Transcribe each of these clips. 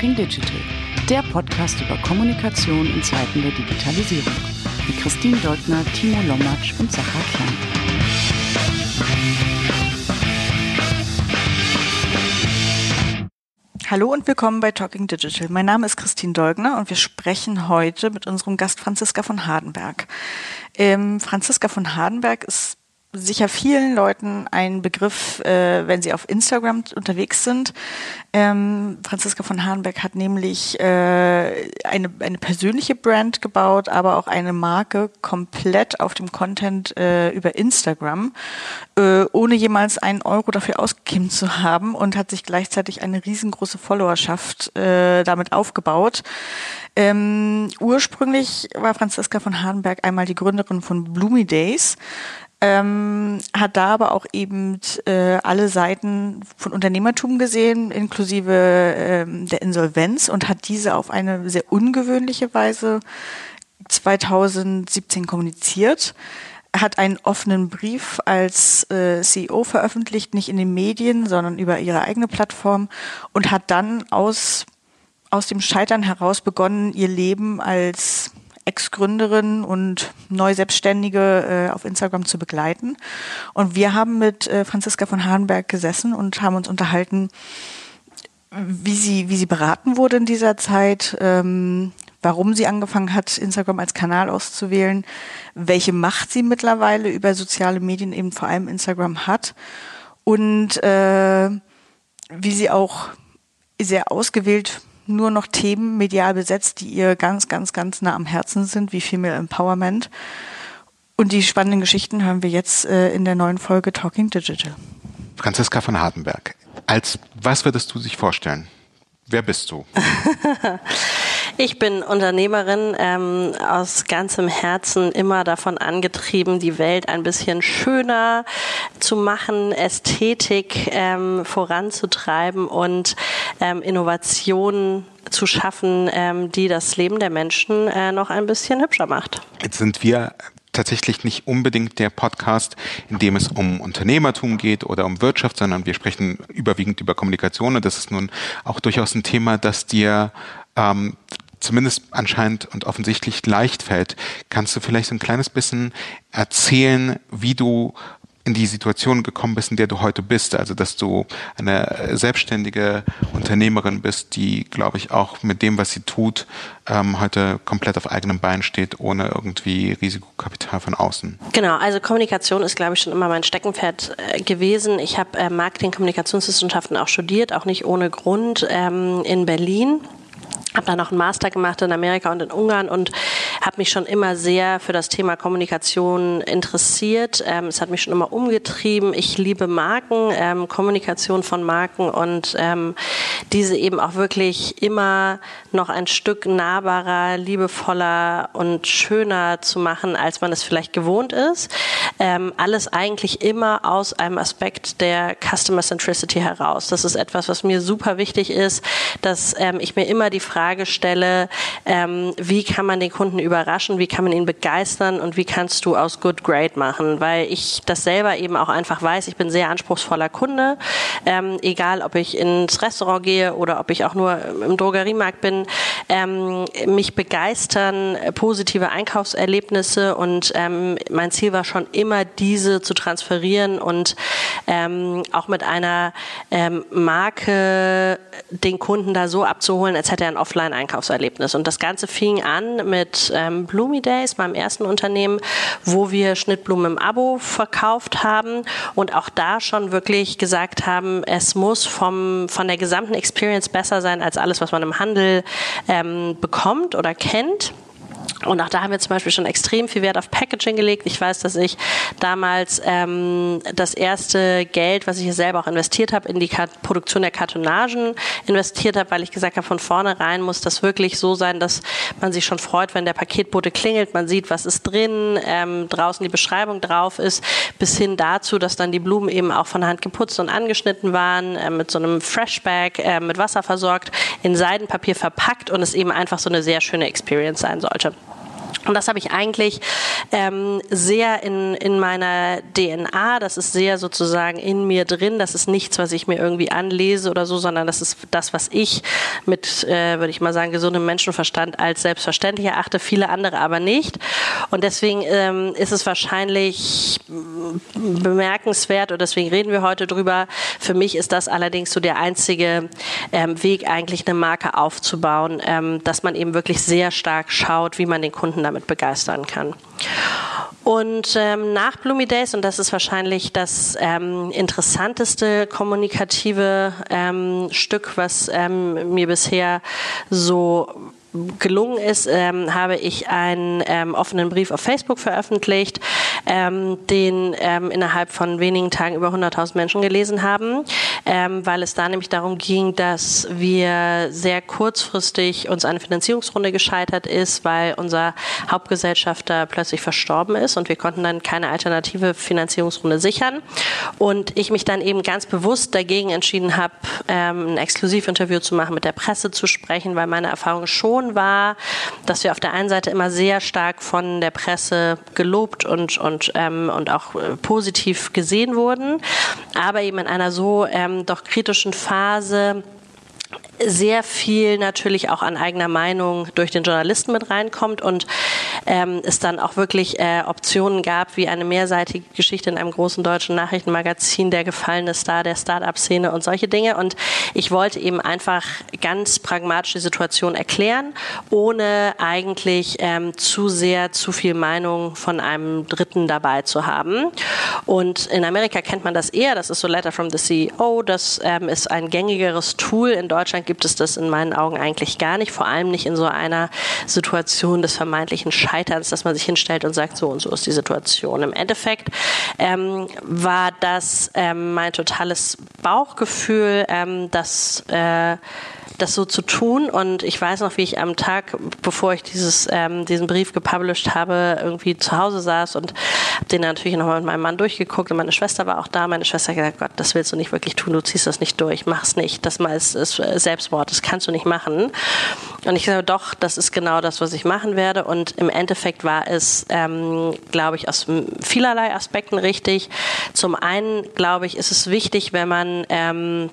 Talking Digital, der Podcast über Kommunikation in Zeiten der Digitalisierung. Mit Christine Deutner, Timo Lommatsch und Sacha Klein. Hallo und willkommen bei Talking Digital. Mein Name ist Christine Dolgner und wir sprechen heute mit unserem Gast Franziska von Hardenberg. Ähm, Franziska von Hardenberg ist sicher vielen Leuten ein Begriff, äh, wenn sie auf Instagram unterwegs sind. Ähm, Franziska von Hahnbeck hat nämlich äh, eine, eine persönliche Brand gebaut, aber auch eine Marke komplett auf dem Content äh, über Instagram, äh, ohne jemals einen Euro dafür ausgegeben zu haben und hat sich gleichzeitig eine riesengroße Followerschaft äh, damit aufgebaut. Ähm, ursprünglich war Franziska von Hahnberg einmal die Gründerin von Bloomy Days ähm, hat da aber auch eben äh, alle Seiten von Unternehmertum gesehen, inklusive ähm, der Insolvenz und hat diese auf eine sehr ungewöhnliche Weise 2017 kommuniziert. Er hat einen offenen Brief als äh, CEO veröffentlicht, nicht in den Medien, sondern über ihre eigene Plattform und hat dann aus, aus dem Scheitern heraus begonnen, ihr Leben als Ex-Gründerin und Neu-Selbstständige äh, auf Instagram zu begleiten. Und wir haben mit äh, Franziska von Hahnberg gesessen und haben uns unterhalten, wie sie, wie sie beraten wurde in dieser Zeit, ähm, warum sie angefangen hat, Instagram als Kanal auszuwählen, welche Macht sie mittlerweile über soziale Medien, eben vor allem Instagram hat und äh, wie sie auch sehr ausgewählt nur noch Themen medial besetzt, die ihr ganz, ganz, ganz nah am Herzen sind, wie Female Empowerment. Und die spannenden Geschichten hören wir jetzt äh, in der neuen Folge Talking Digital. Franziska von Hartenberg, als was würdest du sich vorstellen? Wer bist du? Ich bin Unternehmerin ähm, aus ganzem Herzen, immer davon angetrieben, die Welt ein bisschen schöner zu machen, Ästhetik ähm, voranzutreiben und ähm, Innovationen zu schaffen, ähm, die das Leben der Menschen äh, noch ein bisschen hübscher macht. Jetzt sind wir tatsächlich nicht unbedingt der Podcast, in dem es um Unternehmertum geht oder um Wirtschaft, sondern wir sprechen überwiegend über Kommunikation und das ist nun auch durchaus ein Thema, das dir ähm, zumindest anscheinend und offensichtlich leicht fällt. Kannst du vielleicht so ein kleines bisschen erzählen, wie du in die Situation gekommen bist, in der du heute bist. Also, dass du eine selbstständige Unternehmerin bist, die, glaube ich, auch mit dem, was sie tut, ähm, heute komplett auf eigenem Bein steht, ohne irgendwie Risikokapital von außen. Genau, also Kommunikation ist, glaube ich, schon immer mein Steckenpferd äh, gewesen. Ich habe äh, Marketing, Kommunikationswissenschaften auch studiert, auch nicht ohne Grund ähm, in Berlin habe dann noch einen Master gemacht in Amerika und in Ungarn und habe mich schon immer sehr für das Thema Kommunikation interessiert. Ähm, es hat mich schon immer umgetrieben. Ich liebe Marken, ähm, Kommunikation von Marken und ähm, diese eben auch wirklich immer noch ein Stück nahbarer, liebevoller und schöner zu machen, als man es vielleicht gewohnt ist. Ähm, alles eigentlich immer aus einem Aspekt der Customer Centricity heraus. Das ist etwas, was mir super wichtig ist, dass ähm, ich mir immer die Frage stelle, ähm, wie kann man den Kunden überraschen, wie kann man ihn begeistern und wie kannst du aus Good Great machen, weil ich das selber eben auch einfach weiß, ich bin sehr anspruchsvoller Kunde, ähm, egal ob ich ins Restaurant gehe oder ob ich auch nur im Drogeriemarkt bin, ähm, mich begeistern positive Einkaufserlebnisse und ähm, mein Ziel war schon immer diese zu transferieren und ähm, auch mit einer ähm, Marke den Kunden da so abzuholen, als hätte er ein Offline-Einkaufserlebnis. Und das Ganze fing an mit ähm, Bloomy Days, meinem ersten Unternehmen, wo wir Schnittblumen im Abo verkauft haben und auch da schon wirklich gesagt haben, es muss vom, von der gesamten Experience besser sein als alles, was man im Handel ähm, bekommt oder kennt. Und auch da haben wir zum Beispiel schon extrem viel Wert auf Packaging gelegt. Ich weiß, dass ich damals ähm, das erste Geld, was ich hier selber auch investiert habe, in die Produktion der Kartonagen investiert habe, weil ich gesagt habe, von vornherein muss das wirklich so sein, dass man sich schon freut, wenn der Paketbote klingelt, man sieht, was ist drin, ähm, draußen die Beschreibung drauf ist, bis hin dazu, dass dann die Blumen eben auch von Hand geputzt und angeschnitten waren, äh, mit so einem Freshbag, äh, mit Wasser versorgt, in Seidenpapier verpackt und es eben einfach so eine sehr schöne Experience sein sollte. Und das habe ich eigentlich ähm, sehr in, in meiner DNA, das ist sehr sozusagen in mir drin, das ist nichts, was ich mir irgendwie anlese oder so, sondern das ist das, was ich mit, äh, würde ich mal sagen, gesundem Menschenverstand als selbstverständlich erachte, viele andere aber nicht. Und deswegen ähm, ist es wahrscheinlich bemerkenswert und deswegen reden wir heute drüber. Für mich ist das allerdings so der einzige ähm, Weg, eigentlich eine Marke aufzubauen, ähm, dass man eben wirklich sehr stark schaut, wie man den Kunden damit begeistern kann. Und ähm, nach Bloomy Days, und das ist wahrscheinlich das ähm, interessanteste kommunikative ähm, Stück, was ähm, mir bisher so gelungen ist, ähm, habe ich einen ähm, offenen Brief auf Facebook veröffentlicht, ähm, den ähm, innerhalb von wenigen Tagen über 100.000 Menschen gelesen haben, ähm, weil es da nämlich darum ging, dass wir sehr kurzfristig uns eine Finanzierungsrunde gescheitert ist, weil unser Hauptgesellschafter plötzlich verstorben ist und wir konnten dann keine alternative Finanzierungsrunde sichern. Und ich mich dann eben ganz bewusst dagegen entschieden habe, ähm, ein Exklusivinterview zu machen, mit der Presse zu sprechen, weil meine Erfahrung schon Situation war, dass wir auf der einen Seite immer sehr stark von der Presse gelobt und, und, ähm, und auch äh, positiv gesehen wurden, aber eben in einer so ähm, doch kritischen Phase, sehr viel natürlich auch an eigener Meinung durch den Journalisten mit reinkommt und ähm, es dann auch wirklich äh, Optionen gab, wie eine mehrseitige Geschichte in einem großen deutschen Nachrichtenmagazin, der gefallene Star der Start-up-Szene und solche Dinge. Und ich wollte eben einfach ganz pragmatisch die Situation erklären, ohne eigentlich ähm, zu sehr zu viel Meinung von einem Dritten dabei zu haben. Und in Amerika kennt man das eher, das ist so Letter from the CEO, das ähm, ist ein gängigeres Tool. In Deutschland gibt es das in meinen Augen eigentlich gar nicht, vor allem nicht in so einer Situation des vermeintlichen Scheiterns, dass man sich hinstellt und sagt, so und so ist die Situation. Im Endeffekt ähm, war das ähm, mein totales Bauchgefühl, ähm, dass äh, das so zu tun. Und ich weiß noch, wie ich am Tag, bevor ich dieses, ähm, diesen Brief gepublished habe, irgendwie zu Hause saß und habe den natürlich nochmal mit meinem Mann durchgeguckt und meine Schwester war auch da. Meine Schwester hat gesagt, Gott, das willst du nicht wirklich tun, du ziehst das nicht durch, mach's nicht. Das ist, ist Selbstmord, das kannst du nicht machen. Und ich sage, doch, das ist genau das, was ich machen werde. Und im Endeffekt war es, ähm, glaube ich, aus vielerlei Aspekten richtig. Zum einen, glaube ich, ist es wichtig, wenn man ähm,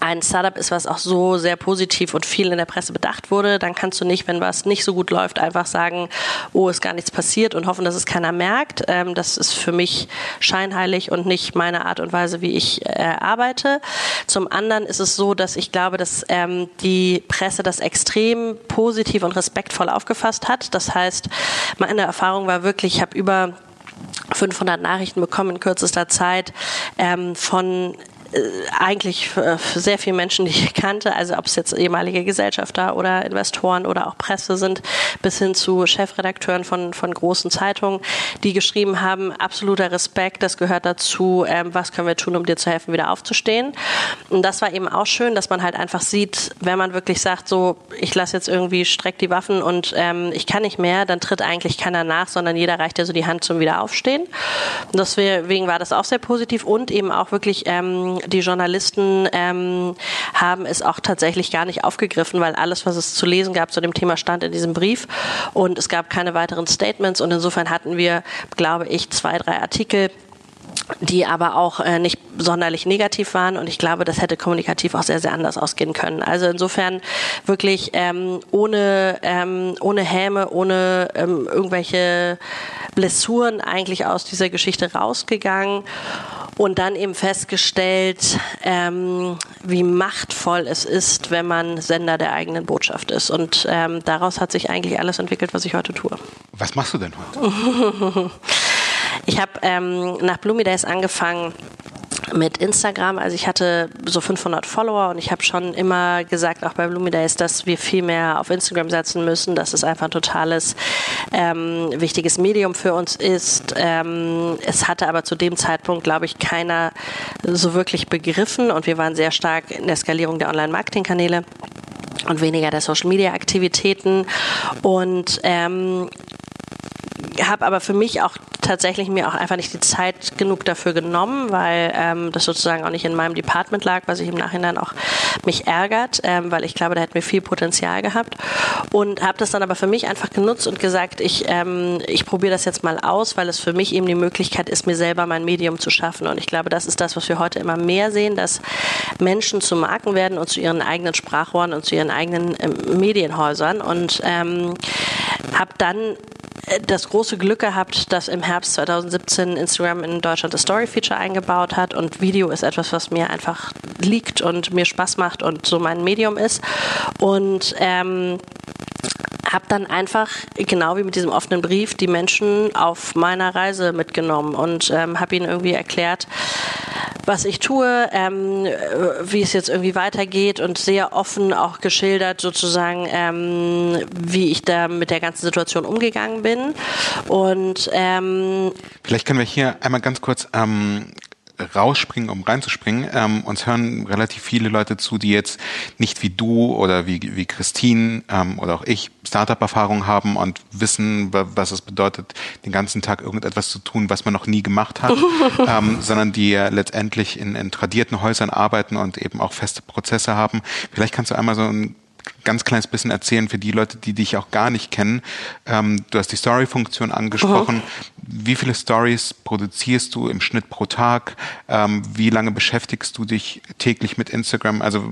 ein Startup ist, was auch so sehr positiv und viel in der Presse bedacht wurde, dann kannst du nicht, wenn was nicht so gut läuft, einfach sagen, oh, ist gar nichts passiert und hoffen, dass es keiner merkt. Ähm, das ist für mich scheinheilig und nicht meine Art und Weise, wie ich äh, arbeite. Zum anderen ist es so, dass ich glaube, dass ähm, die Presse das extrem positiv und respektvoll aufgefasst hat. Das heißt, meine Erfahrung war wirklich, ich habe über 500 Nachrichten bekommen in kürzester Zeit ähm, von eigentlich für, für, sehr viele Menschen, die ich kannte, also ob es jetzt ehemalige Gesellschafter oder Investoren oder auch Presse sind, bis hin zu Chefredakteuren von, von großen Zeitungen, die geschrieben haben, absoluter Respekt, das gehört dazu, ähm, was können wir tun, um dir zu helfen, wieder aufzustehen. Und das war eben auch schön, dass man halt einfach sieht, wenn man wirklich sagt, so, ich lasse jetzt irgendwie, streck die Waffen und ähm, ich kann nicht mehr, dann tritt eigentlich keiner nach, sondern jeder reicht ja so die Hand zum Wiederaufstehen. Und deswegen war das auch sehr positiv und eben auch wirklich ähm, die Journalisten ähm, haben es auch tatsächlich gar nicht aufgegriffen, weil alles, was es zu lesen gab zu dem Thema, stand in diesem Brief. Und es gab keine weiteren Statements. Und insofern hatten wir, glaube ich, zwei, drei Artikel die aber auch äh, nicht sonderlich negativ waren und ich glaube, das hätte kommunikativ auch sehr, sehr anders ausgehen können. Also insofern wirklich ähm, ohne, ähm, ohne Häme, ohne ähm, irgendwelche Blessuren eigentlich aus dieser Geschichte rausgegangen und dann eben festgestellt, ähm, wie machtvoll es ist, wenn man Sender der eigenen Botschaft ist. Und ähm, daraus hat sich eigentlich alles entwickelt, was ich heute tue. Was machst du denn heute? ich habe ähm, nach Bloomy Days angefangen, mit Instagram. Also ich hatte so 500 Follower und ich habe schon immer gesagt, auch bei Bloomy Days, dass wir viel mehr auf Instagram setzen müssen, dass es einfach ein totales ähm, wichtiges Medium für uns ist. Ähm, es hatte aber zu dem Zeitpunkt, glaube ich, keiner so wirklich begriffen und wir waren sehr stark in der Skalierung der Online-Marketing-Kanäle und weniger der Social-Media-Aktivitäten und ähm, habe aber für mich auch tatsächlich mir auch einfach nicht die Zeit genug dafür genommen, weil ähm, das sozusagen auch nicht in meinem Department lag, was ich im Nachhinein auch mich ärgert, ähm, weil ich glaube, da hätten wir viel Potenzial gehabt. Und habe das dann aber für mich einfach genutzt und gesagt, ich, ähm, ich probiere das jetzt mal aus, weil es für mich eben die Möglichkeit ist, mir selber mein Medium zu schaffen. Und ich glaube, das ist das, was wir heute immer mehr sehen, dass Menschen zu Marken werden und zu ihren eigenen Sprachrohren und zu ihren eigenen ähm, Medienhäusern. Und ähm, habe dann äh, das große Glück gehabt, dass im Herbst 2017 Instagram in Deutschland das Story-Feature eingebaut hat und Video ist etwas, was mir einfach liegt und mir Spaß macht und so mein Medium ist. Und ähm, habe dann einfach, genau wie mit diesem offenen Brief, die Menschen auf meiner Reise mitgenommen und ähm, habe ihnen irgendwie erklärt, was ich tue, ähm, wie es jetzt irgendwie weitergeht und sehr offen auch geschildert sozusagen, ähm, wie ich da mit der ganzen Situation umgegangen bin. Und ähm, vielleicht können wir hier einmal ganz kurz ähm, rausspringen, um reinzuspringen. Ähm, uns hören relativ viele Leute zu, die jetzt nicht wie du oder wie, wie Christine ähm, oder auch ich Startup-Erfahrung haben und wissen, was es bedeutet, den ganzen Tag irgendetwas zu tun, was man noch nie gemacht hat, ähm, sondern die letztendlich in, in tradierten Häusern arbeiten und eben auch feste Prozesse haben. Vielleicht kannst du einmal so ein ganz kleines bisschen erzählen für die Leute, die dich auch gar nicht kennen. Ähm, du hast die Story-Funktion angesprochen. Wie viele Stories produzierst du im Schnitt pro Tag? Ähm, wie lange beschäftigst du dich täglich mit Instagram? Also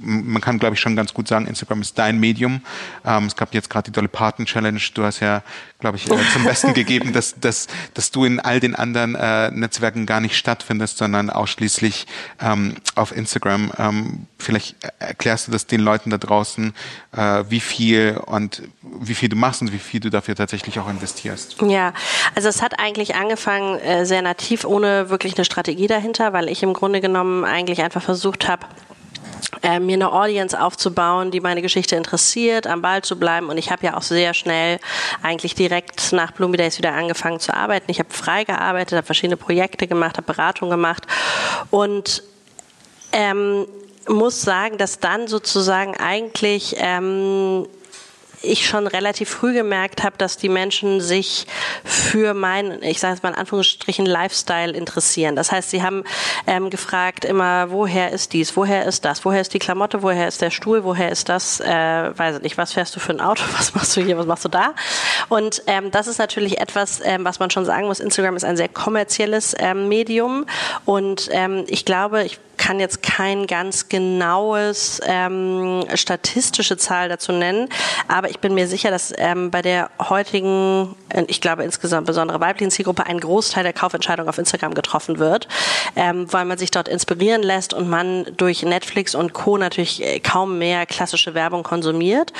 man kann, glaube ich, schon ganz gut sagen, Instagram ist dein Medium. Ähm, es gab jetzt gerade die Dolly Parton Challenge. Du hast ja, glaube ich, äh, zum Besten gegeben, dass, dass, dass du in all den anderen äh, Netzwerken gar nicht stattfindest, sondern ausschließlich ähm, auf Instagram. Ähm, vielleicht erklärst du das den Leuten da draußen, äh, wie viel und wie viel du machst und wie viel du dafür tatsächlich auch investierst. Ja, also es hat eigentlich angefangen äh, sehr nativ, ohne wirklich eine Strategie dahinter, weil ich im Grunde genommen eigentlich einfach versucht habe, äh, mir eine Audience aufzubauen, die meine Geschichte interessiert, am Ball zu bleiben. Und ich habe ja auch sehr schnell eigentlich direkt nach Bloomy Days wieder angefangen zu arbeiten. Ich habe frei gearbeitet, habe verschiedene Projekte gemacht, habe Beratung gemacht und ähm, muss sagen, dass dann sozusagen eigentlich ähm, ich schon relativ früh gemerkt habe, dass die Menschen sich für meinen, ich sage es mal in Anführungsstrichen, Lifestyle interessieren. Das heißt, sie haben ähm, gefragt immer, woher ist dies, woher ist das, woher ist die Klamotte, woher ist der Stuhl, woher ist das, äh, weiß ich nicht, was fährst du für ein Auto, was machst du hier, was machst du da? Und ähm, das ist natürlich etwas, ähm, was man schon sagen muss, Instagram ist ein sehr kommerzielles ähm, Medium und ähm, ich glaube, ich kann jetzt kein ganz genaues ähm, statistische Zahl dazu nennen, aber ich bin mir sicher, dass ähm, bei der heutigen, äh, ich glaube insgesamt besondere weiblichen Zielgruppe ein Großteil der Kaufentscheidung auf Instagram getroffen wird, ähm, weil man sich dort inspirieren lässt und man durch Netflix und Co. natürlich äh, kaum mehr klassische Werbung konsumiert.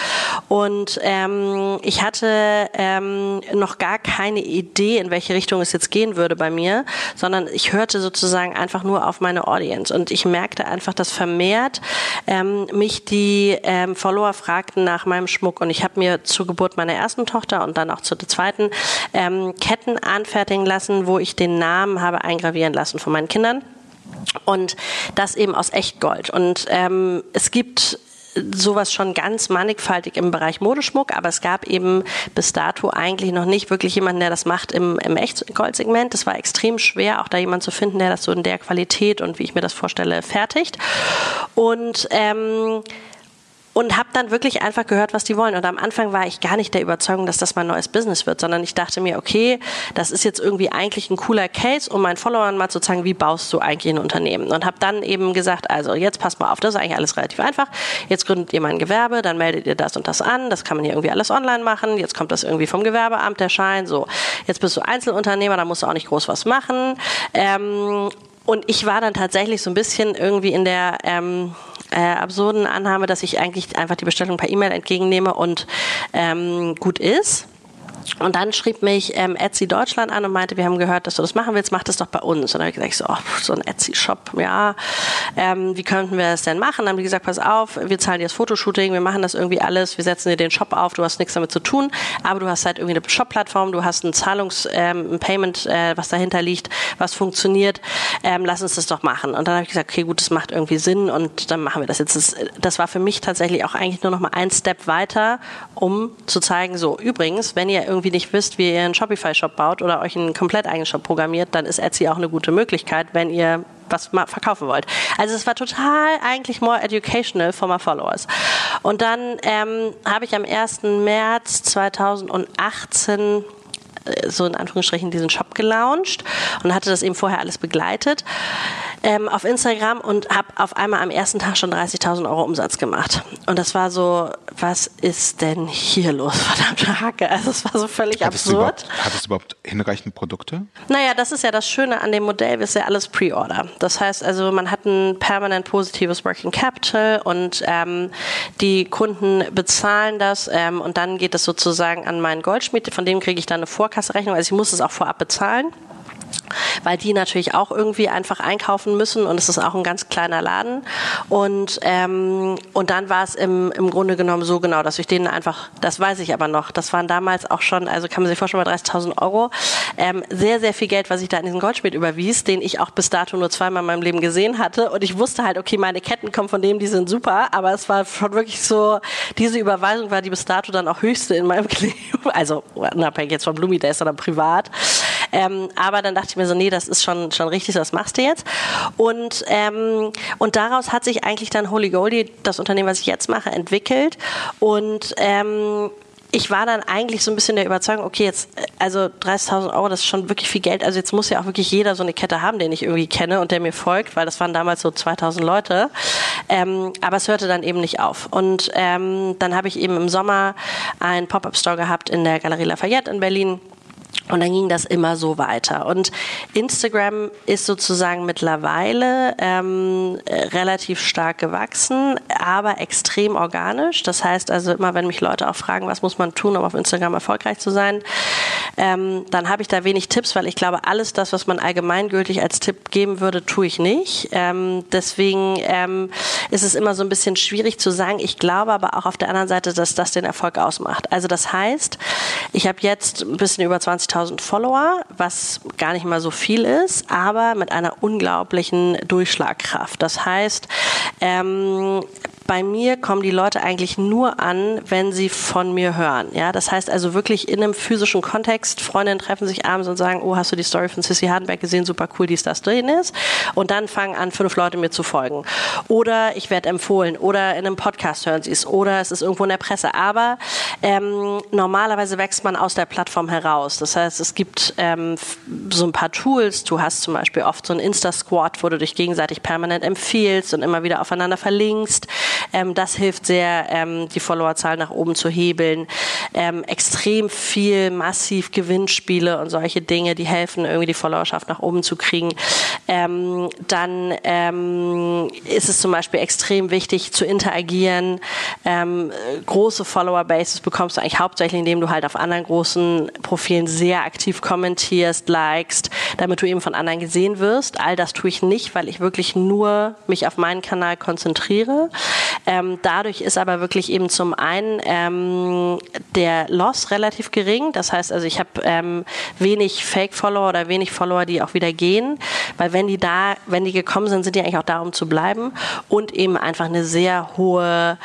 Und ähm, ich hatte ähm, noch gar keine Idee, in welche Richtung es jetzt gehen würde bei mir, sondern ich hörte sozusagen einfach nur auf meine Audience. Und ich merkte einfach, dass vermehrt ähm, mich die ähm, Follower fragten nach meinem Schmuck. Und ich habe mir zur Geburt meiner ersten Tochter und dann auch zur zweiten ähm, Ketten anfertigen lassen, wo ich den Namen habe eingravieren lassen von meinen Kindern. Und das eben aus Echtgold. Und ähm, es gibt sowas schon ganz mannigfaltig im Bereich Modeschmuck, aber es gab eben bis dato eigentlich noch nicht wirklich jemanden, der das macht im, im Echtgoldsegment. Das war extrem schwer, auch da jemanden zu finden, der das so in der Qualität und wie ich mir das vorstelle, fertigt. Und ähm, und habe dann wirklich einfach gehört, was die wollen. Und am Anfang war ich gar nicht der Überzeugung, dass das mein neues Business wird, sondern ich dachte mir, okay, das ist jetzt irgendwie eigentlich ein cooler Case, um meinen Followern mal zu zeigen, wie baust du eigentlich ein Unternehmen. Und habe dann eben gesagt, also jetzt passt mal auf, das ist eigentlich alles relativ einfach. Jetzt gründet ihr mal ein Gewerbe, dann meldet ihr das und das an, das kann man hier irgendwie alles online machen. Jetzt kommt das irgendwie vom Gewerbeamt der Schein. So, jetzt bist du Einzelunternehmer, da musst du auch nicht groß was machen. Ähm, und ich war dann tatsächlich so ein bisschen irgendwie in der ähm, äh, absurden Annahme, dass ich eigentlich einfach die Bestellung per E-Mail entgegennehme und ähm, gut ist. Und dann schrieb mich ähm, Etsy Deutschland an und meinte, wir haben gehört, dass du das machen willst, mach das doch bei uns. Und dann habe ich gesagt, so, oh, so ein Etsy-Shop, ja, ähm, wie könnten wir das denn machen? Dann haben die gesagt, pass auf, wir zahlen dir das Fotoshooting, wir machen das irgendwie alles, wir setzen dir den Shop auf, du hast nichts damit zu tun, aber du hast halt irgendwie eine Shop-Plattform, du hast ein Zahlungs-, ähm, ein Payment, äh, was dahinter liegt, was funktioniert, ähm, lass uns das doch machen. Und dann habe ich gesagt, okay, gut, das macht irgendwie Sinn und dann machen wir das jetzt. Das, das war für mich tatsächlich auch eigentlich nur noch mal ein Step weiter, um zu zeigen, so, übrigens, wenn ihr irgendwie irgendwie nicht wisst, wie ihr einen Shopify-Shop baut oder euch einen komplett eigenen Shop programmiert, dann ist Etsy auch eine gute Möglichkeit, wenn ihr was verkaufen wollt. Also es war total eigentlich more educational for my followers. Und dann ähm, habe ich am 1. März 2018 äh, so in Anführungsstrichen diesen Shop gelauncht und hatte das eben vorher alles begleitet ähm, auf Instagram und habe auf einmal am ersten Tag schon 30.000 Euro Umsatz gemacht. Und das war so, was ist denn hier los, verdammte Hacke? Also es war so völlig hattest absurd. Du hattest du überhaupt hinreichend Produkte? Naja, das ist ja das Schöne an dem Modell, ist ja alles Pre-Order. Das heißt also, man hat ein permanent positives Working Capital und ähm, die Kunden bezahlen das ähm, und dann geht es sozusagen an meinen Goldschmied, von dem kriege ich dann eine Vorkasserechnung, also ich muss es auch vorab bezahlen weil die natürlich auch irgendwie einfach einkaufen müssen und es ist auch ein ganz kleiner Laden. Und, ähm, und dann war es im, im Grunde genommen so genau, dass ich denen einfach, das weiß ich aber noch, das waren damals auch schon, also kann man sich vorstellen, bei 30.000 Euro, ähm, sehr, sehr viel Geld, was ich da in diesen Goldschmied überwies, den ich auch bis dato nur zweimal in meinem Leben gesehen hatte. Und ich wusste halt, okay, meine Ketten kommen von dem, die sind super, aber es war schon wirklich so, diese Überweisung war die bis dato dann auch höchste in meinem Leben, also unabhängig jetzt von Blumi Days, sondern privat. Ähm, aber dann dachte ich mir so, nee, das ist schon, schon richtig, das machst du jetzt. Und, ähm, und daraus hat sich eigentlich dann Holy Goldie, das Unternehmen, was ich jetzt mache, entwickelt. Und ähm, ich war dann eigentlich so ein bisschen der Überzeugung, okay, jetzt, also 30.000 Euro, das ist schon wirklich viel Geld. Also jetzt muss ja auch wirklich jeder so eine Kette haben, den ich irgendwie kenne und der mir folgt, weil das waren damals so 2000 Leute. Ähm, aber es hörte dann eben nicht auf. Und ähm, dann habe ich eben im Sommer einen Pop-Up-Store gehabt in der Galerie Lafayette in Berlin und dann ging das immer so weiter. Und Instagram ist sozusagen mittlerweile ähm, relativ stark gewachsen, aber extrem organisch. Das heißt also immer, wenn mich Leute auch fragen, was muss man tun, um auf Instagram erfolgreich zu sein, ähm, dann habe ich da wenig Tipps, weil ich glaube, alles das, was man allgemeingültig als Tipp geben würde, tue ich nicht. Ähm, deswegen ähm, ist es immer so ein bisschen schwierig zu sagen. Ich glaube aber auch auf der anderen Seite, dass das den Erfolg ausmacht. Also das heißt, ich habe jetzt ein bisschen über 20.000 50.000 Follower, was gar nicht mal so viel ist, aber mit einer unglaublichen Durchschlagkraft. Das heißt, ähm, bei mir kommen die Leute eigentlich nur an, wenn sie von mir hören. Ja, das heißt also wirklich in einem physischen Kontext. Freundinnen treffen sich abends und sagen, oh, hast du die Story von Sissy Hardenberg gesehen? Super cool, dies, das drin ist. Und dann fangen an, fünf Leute mir zu folgen. Oder ich werde empfohlen. Oder in einem Podcast hören sie es. Oder es ist irgendwo in der Presse. Aber ähm, normalerweise wächst man aus der Plattform heraus. Das heißt, es gibt ähm, so ein paar Tools. Du hast zum Beispiel oft so ein Insta-Squad, wo du dich gegenseitig permanent empfiehlst und immer wieder aufeinander verlinkst. Ähm, das hilft sehr, ähm, die Followerzahl nach oben zu hebeln. Ähm, extrem viel, massiv Gewinnspiele und solche Dinge, die helfen, irgendwie die Followerschaft nach oben zu kriegen. Ähm, dann ähm, ist es zum Beispiel extrem wichtig zu interagieren. Ähm, große Follower-Bases bekommst du eigentlich hauptsächlich, indem du halt auf anderen großen Profilen sehr aktiv kommentierst, likest, damit du eben von anderen gesehen wirst. All das tue ich nicht, weil ich wirklich nur mich auf meinen Kanal konzentriere. Ähm, dadurch ist aber wirklich eben zum einen ähm, der Loss relativ gering. Das heißt also, ich habe ähm, wenig Fake-Follower oder wenig Follower, die auch wieder gehen, weil wenn die da, wenn die gekommen sind, sind die eigentlich auch da, um zu bleiben und eben einfach eine sehr hohe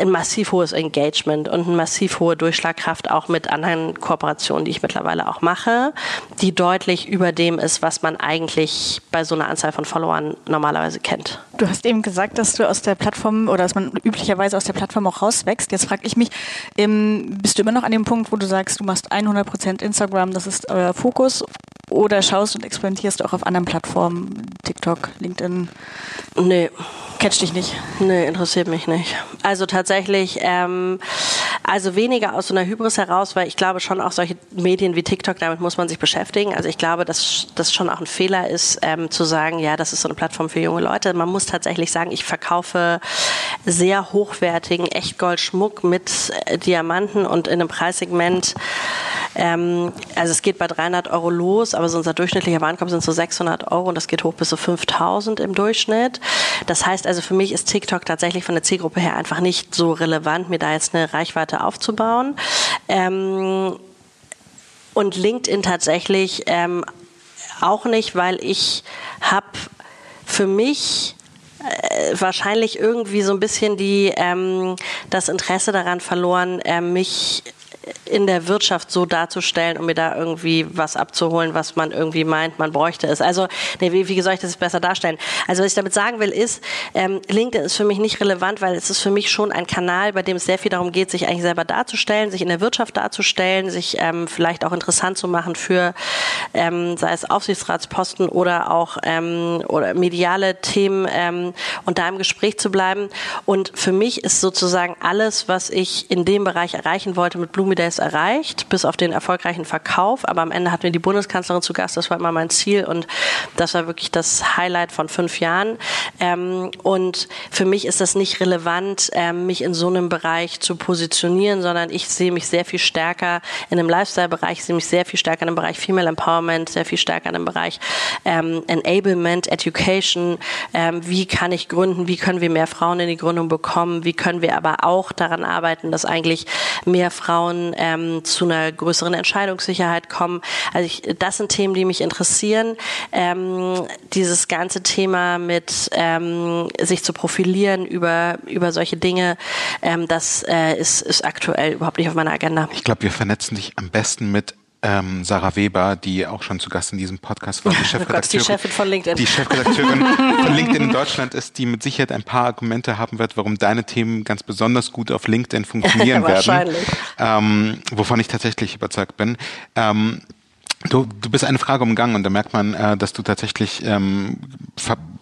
ein massiv hohes Engagement und eine massiv hohe Durchschlagkraft auch mit anderen Kooperationen, die ich mittlerweile auch mache, die deutlich über dem ist, was man eigentlich bei so einer Anzahl von Followern normalerweise kennt. Du hast eben gesagt, dass du aus der Plattform oder dass man üblicherweise aus der Plattform auch rauswächst. Jetzt frage ich mich, ähm, bist du immer noch an dem Punkt, wo du sagst, du machst 100% Instagram, das ist euer Fokus oder schaust und experimentierst auch auf anderen Plattformen, TikTok, LinkedIn? Nee. Catch dich nicht? Nee, interessiert mich nicht. Also tatsächlich, ähm, also weniger aus so einer Hybris heraus, weil ich glaube schon auch solche Medien wie TikTok, damit muss man sich beschäftigen. Also ich glaube, dass das schon auch ein Fehler ist, ähm, zu sagen, ja, das ist so eine Plattform für junge Leute. Man muss tatsächlich sagen, ich verkaufe sehr hochwertigen Echtgoldschmuck mit äh, Diamanten und in einem Preissegment, ähm, also es geht bei 300 Euro los, aber so unser durchschnittlicher Warenkorb sind so 600 Euro und das geht hoch bis so 5000 im Durchschnitt. Das heißt also für mich ist TikTok tatsächlich von der Zielgruppe her einfach nicht so relevant, mir da jetzt eine Reichweite aufzubauen. Ähm, und LinkedIn tatsächlich ähm, auch nicht, weil ich habe für mich äh, wahrscheinlich irgendwie so ein bisschen die, ähm, das Interesse daran verloren, äh, mich in der Wirtschaft so darzustellen, um mir da irgendwie was abzuholen, was man irgendwie meint, man bräuchte es. Also, nee, wie, wie soll ich das besser darstellen? Also, was ich damit sagen will, ist, ähm, LinkedIn ist für mich nicht relevant, weil es ist für mich schon ein Kanal, bei dem es sehr viel darum geht, sich eigentlich selber darzustellen, sich in der Wirtschaft darzustellen, sich ähm, vielleicht auch interessant zu machen für, ähm, sei es Aufsichtsratsposten oder auch ähm, oder mediale Themen ähm, und da im Gespräch zu bleiben. Und für mich ist sozusagen alles, was ich in dem Bereich erreichen wollte, mit Blumi Days erreicht, bis auf den erfolgreichen Verkauf. Aber am Ende hatten wir die Bundeskanzlerin zu Gast, das war immer mein Ziel und das war wirklich das Highlight von fünf Jahren. Ähm, und für mich ist das nicht relevant, ähm, mich in so einem Bereich zu positionieren, sondern ich sehe mich sehr viel stärker in einem Lifestyle-Bereich, ich sehe mich sehr viel stärker in einem Bereich Female Empowerment, sehr viel stärker in einem Bereich ähm, Enablement, Education. Ähm, wie kann ich gründen? Wie können wir mehr Frauen in die Gründung bekommen? Wie können wir aber auch daran arbeiten, dass eigentlich mehr Frauen ähm, zu einer größeren Entscheidungssicherheit kommen? Also ich, das sind Themen, die mich interessieren. Ähm, dieses ganze Thema mit ähm, sich zu profilieren über über solche Dinge, ähm, das äh, ist, ist aktuell überhaupt nicht auf meiner Agenda. Ich glaube, wir vernetzen dich am besten mit ähm, Sarah Weber, die auch schon zu Gast in diesem Podcast war, die Chefredakteurin, die Chefin von LinkedIn. Die Chefredakteurin von LinkedIn in Deutschland ist, die mit Sicherheit ein paar Argumente haben wird, warum deine Themen ganz besonders gut auf LinkedIn funktionieren werden. Ähm, wovon ich tatsächlich überzeugt bin. Ähm, Du, du bist eine Frage umgangen und da merkt man, äh, dass du tatsächlich ähm,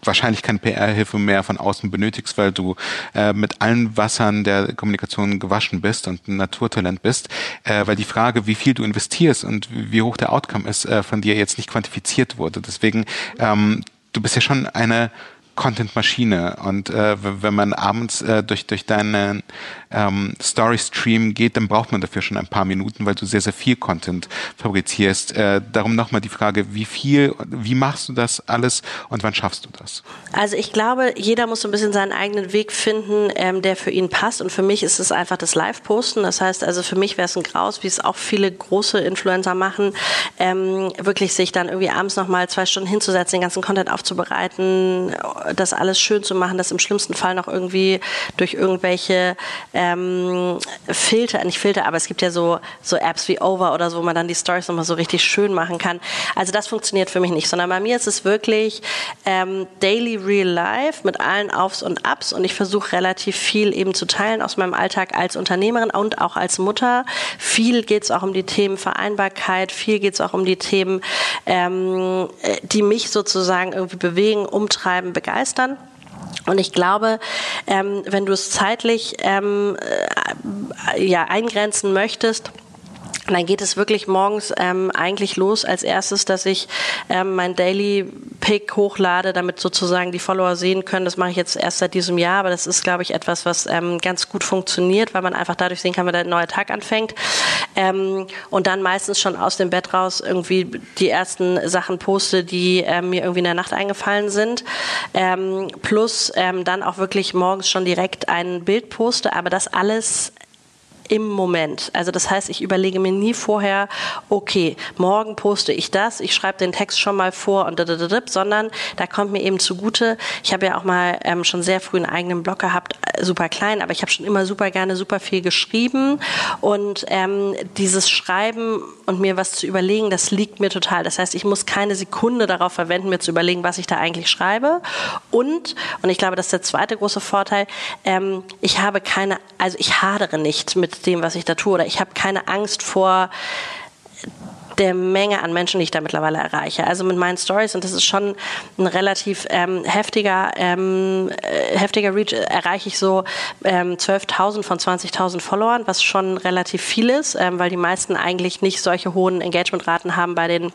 wahrscheinlich keine PR-Hilfe mehr von außen benötigst, weil du äh, mit allen Wassern der Kommunikation gewaschen bist und ein Naturtalent bist, äh, weil die Frage, wie viel du investierst und wie hoch der Outcome ist, äh, von dir jetzt nicht quantifiziert wurde. Deswegen, ähm, du bist ja schon eine Content-Maschine und äh, wenn man abends äh, durch durch deinen ähm, Story-Stream geht, dann braucht man dafür schon ein paar Minuten, weil du sehr, sehr viel Content fabrizierst. Äh, darum nochmal die Frage, wie viel, wie machst du das alles und wann schaffst du das? Also ich glaube, jeder muss so ein bisschen seinen eigenen Weg finden, ähm, der für ihn passt. Und für mich ist es einfach das Live-Posten. Das heißt, also für mich wäre es ein Graus, wie es auch viele große Influencer machen, ähm, wirklich sich dann irgendwie abends nochmal zwei Stunden hinzusetzen, den ganzen Content aufzubereiten, das alles schön zu machen, das im schlimmsten Fall noch irgendwie durch irgendwelche ähm, Filter, nicht Filter, aber es gibt ja so, so Apps wie Over oder so, wo man dann die Stories nochmal so richtig schön machen kann. Also das funktioniert für mich nicht, sondern bei mir ist es wirklich ähm, Daily Real Life mit allen Aufs und Ups und ich versuche relativ viel eben zu teilen aus meinem Alltag als Unternehmerin und auch als Mutter. Viel geht es auch um die Themen Vereinbarkeit, viel geht es auch um die Themen, ähm, die mich sozusagen irgendwie bewegen, umtreiben, begeistern. Und ich glaube, ähm, wenn du es zeitlich ähm, äh, ja, eingrenzen möchtest, dann geht es wirklich morgens ähm, eigentlich los als erstes, dass ich ähm, mein Daily Pick hochlade, damit sozusagen die Follower sehen können. Das mache ich jetzt erst seit diesem Jahr, aber das ist, glaube ich, etwas, was ähm, ganz gut funktioniert, weil man einfach dadurch sehen kann, wenn der neue Tag anfängt. Ähm, und dann meistens schon aus dem Bett raus irgendwie die ersten Sachen poste, die ähm, mir irgendwie in der Nacht eingefallen sind. Ähm, plus ähm, dann auch wirklich morgens schon direkt ein Bild poste, aber das alles im Moment. Also das heißt, ich überlege mir nie vorher, okay, morgen poste ich das, ich schreibe den Text schon mal vor und dadadadab, sondern da kommt mir eben zugute. Ich habe ja auch mal ähm, schon sehr früh einen eigenen Blog gehabt, äh, super klein, aber ich habe schon immer super gerne super viel geschrieben und ähm, dieses Schreiben und mir was zu überlegen, das liegt mir total. Das heißt, ich muss keine Sekunde darauf verwenden, mir zu überlegen, was ich da eigentlich schreibe. Und, und ich glaube, das ist der zweite große Vorteil, ähm, ich habe keine, also ich hadere nicht mit dem, was ich da tue. Oder ich habe keine Angst vor der Menge an Menschen, die ich da mittlerweile erreiche. Also mit meinen Stories, und das ist schon ein relativ ähm, heftiger, ähm, äh, heftiger Reach, erreiche ich so ähm, 12.000 von 20.000 Followern, was schon relativ viel ist, ähm, weil die meisten eigentlich nicht solche hohen Engagementraten haben bei den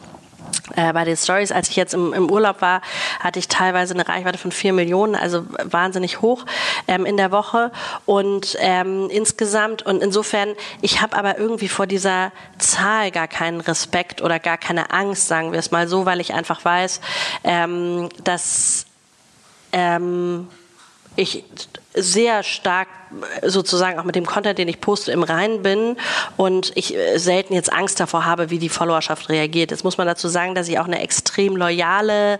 äh, bei den Stories, als ich jetzt im, im, Urlaub war, hatte ich teilweise eine Reichweite von vier Millionen, also wahnsinnig hoch ähm, in der Woche. Und ähm, insgesamt und insofern, ich habe aber irgendwie vor dieser Zahl gar keinen Respekt oder gar keine Angst, sagen wir es mal so, weil ich einfach weiß, ähm, dass ähm, ich sehr stark sozusagen auch mit dem Content, den ich poste, im Reinen bin und ich äh, selten jetzt Angst davor habe, wie die Followerschaft reagiert. Jetzt muss man dazu sagen, dass ich auch eine extrem loyale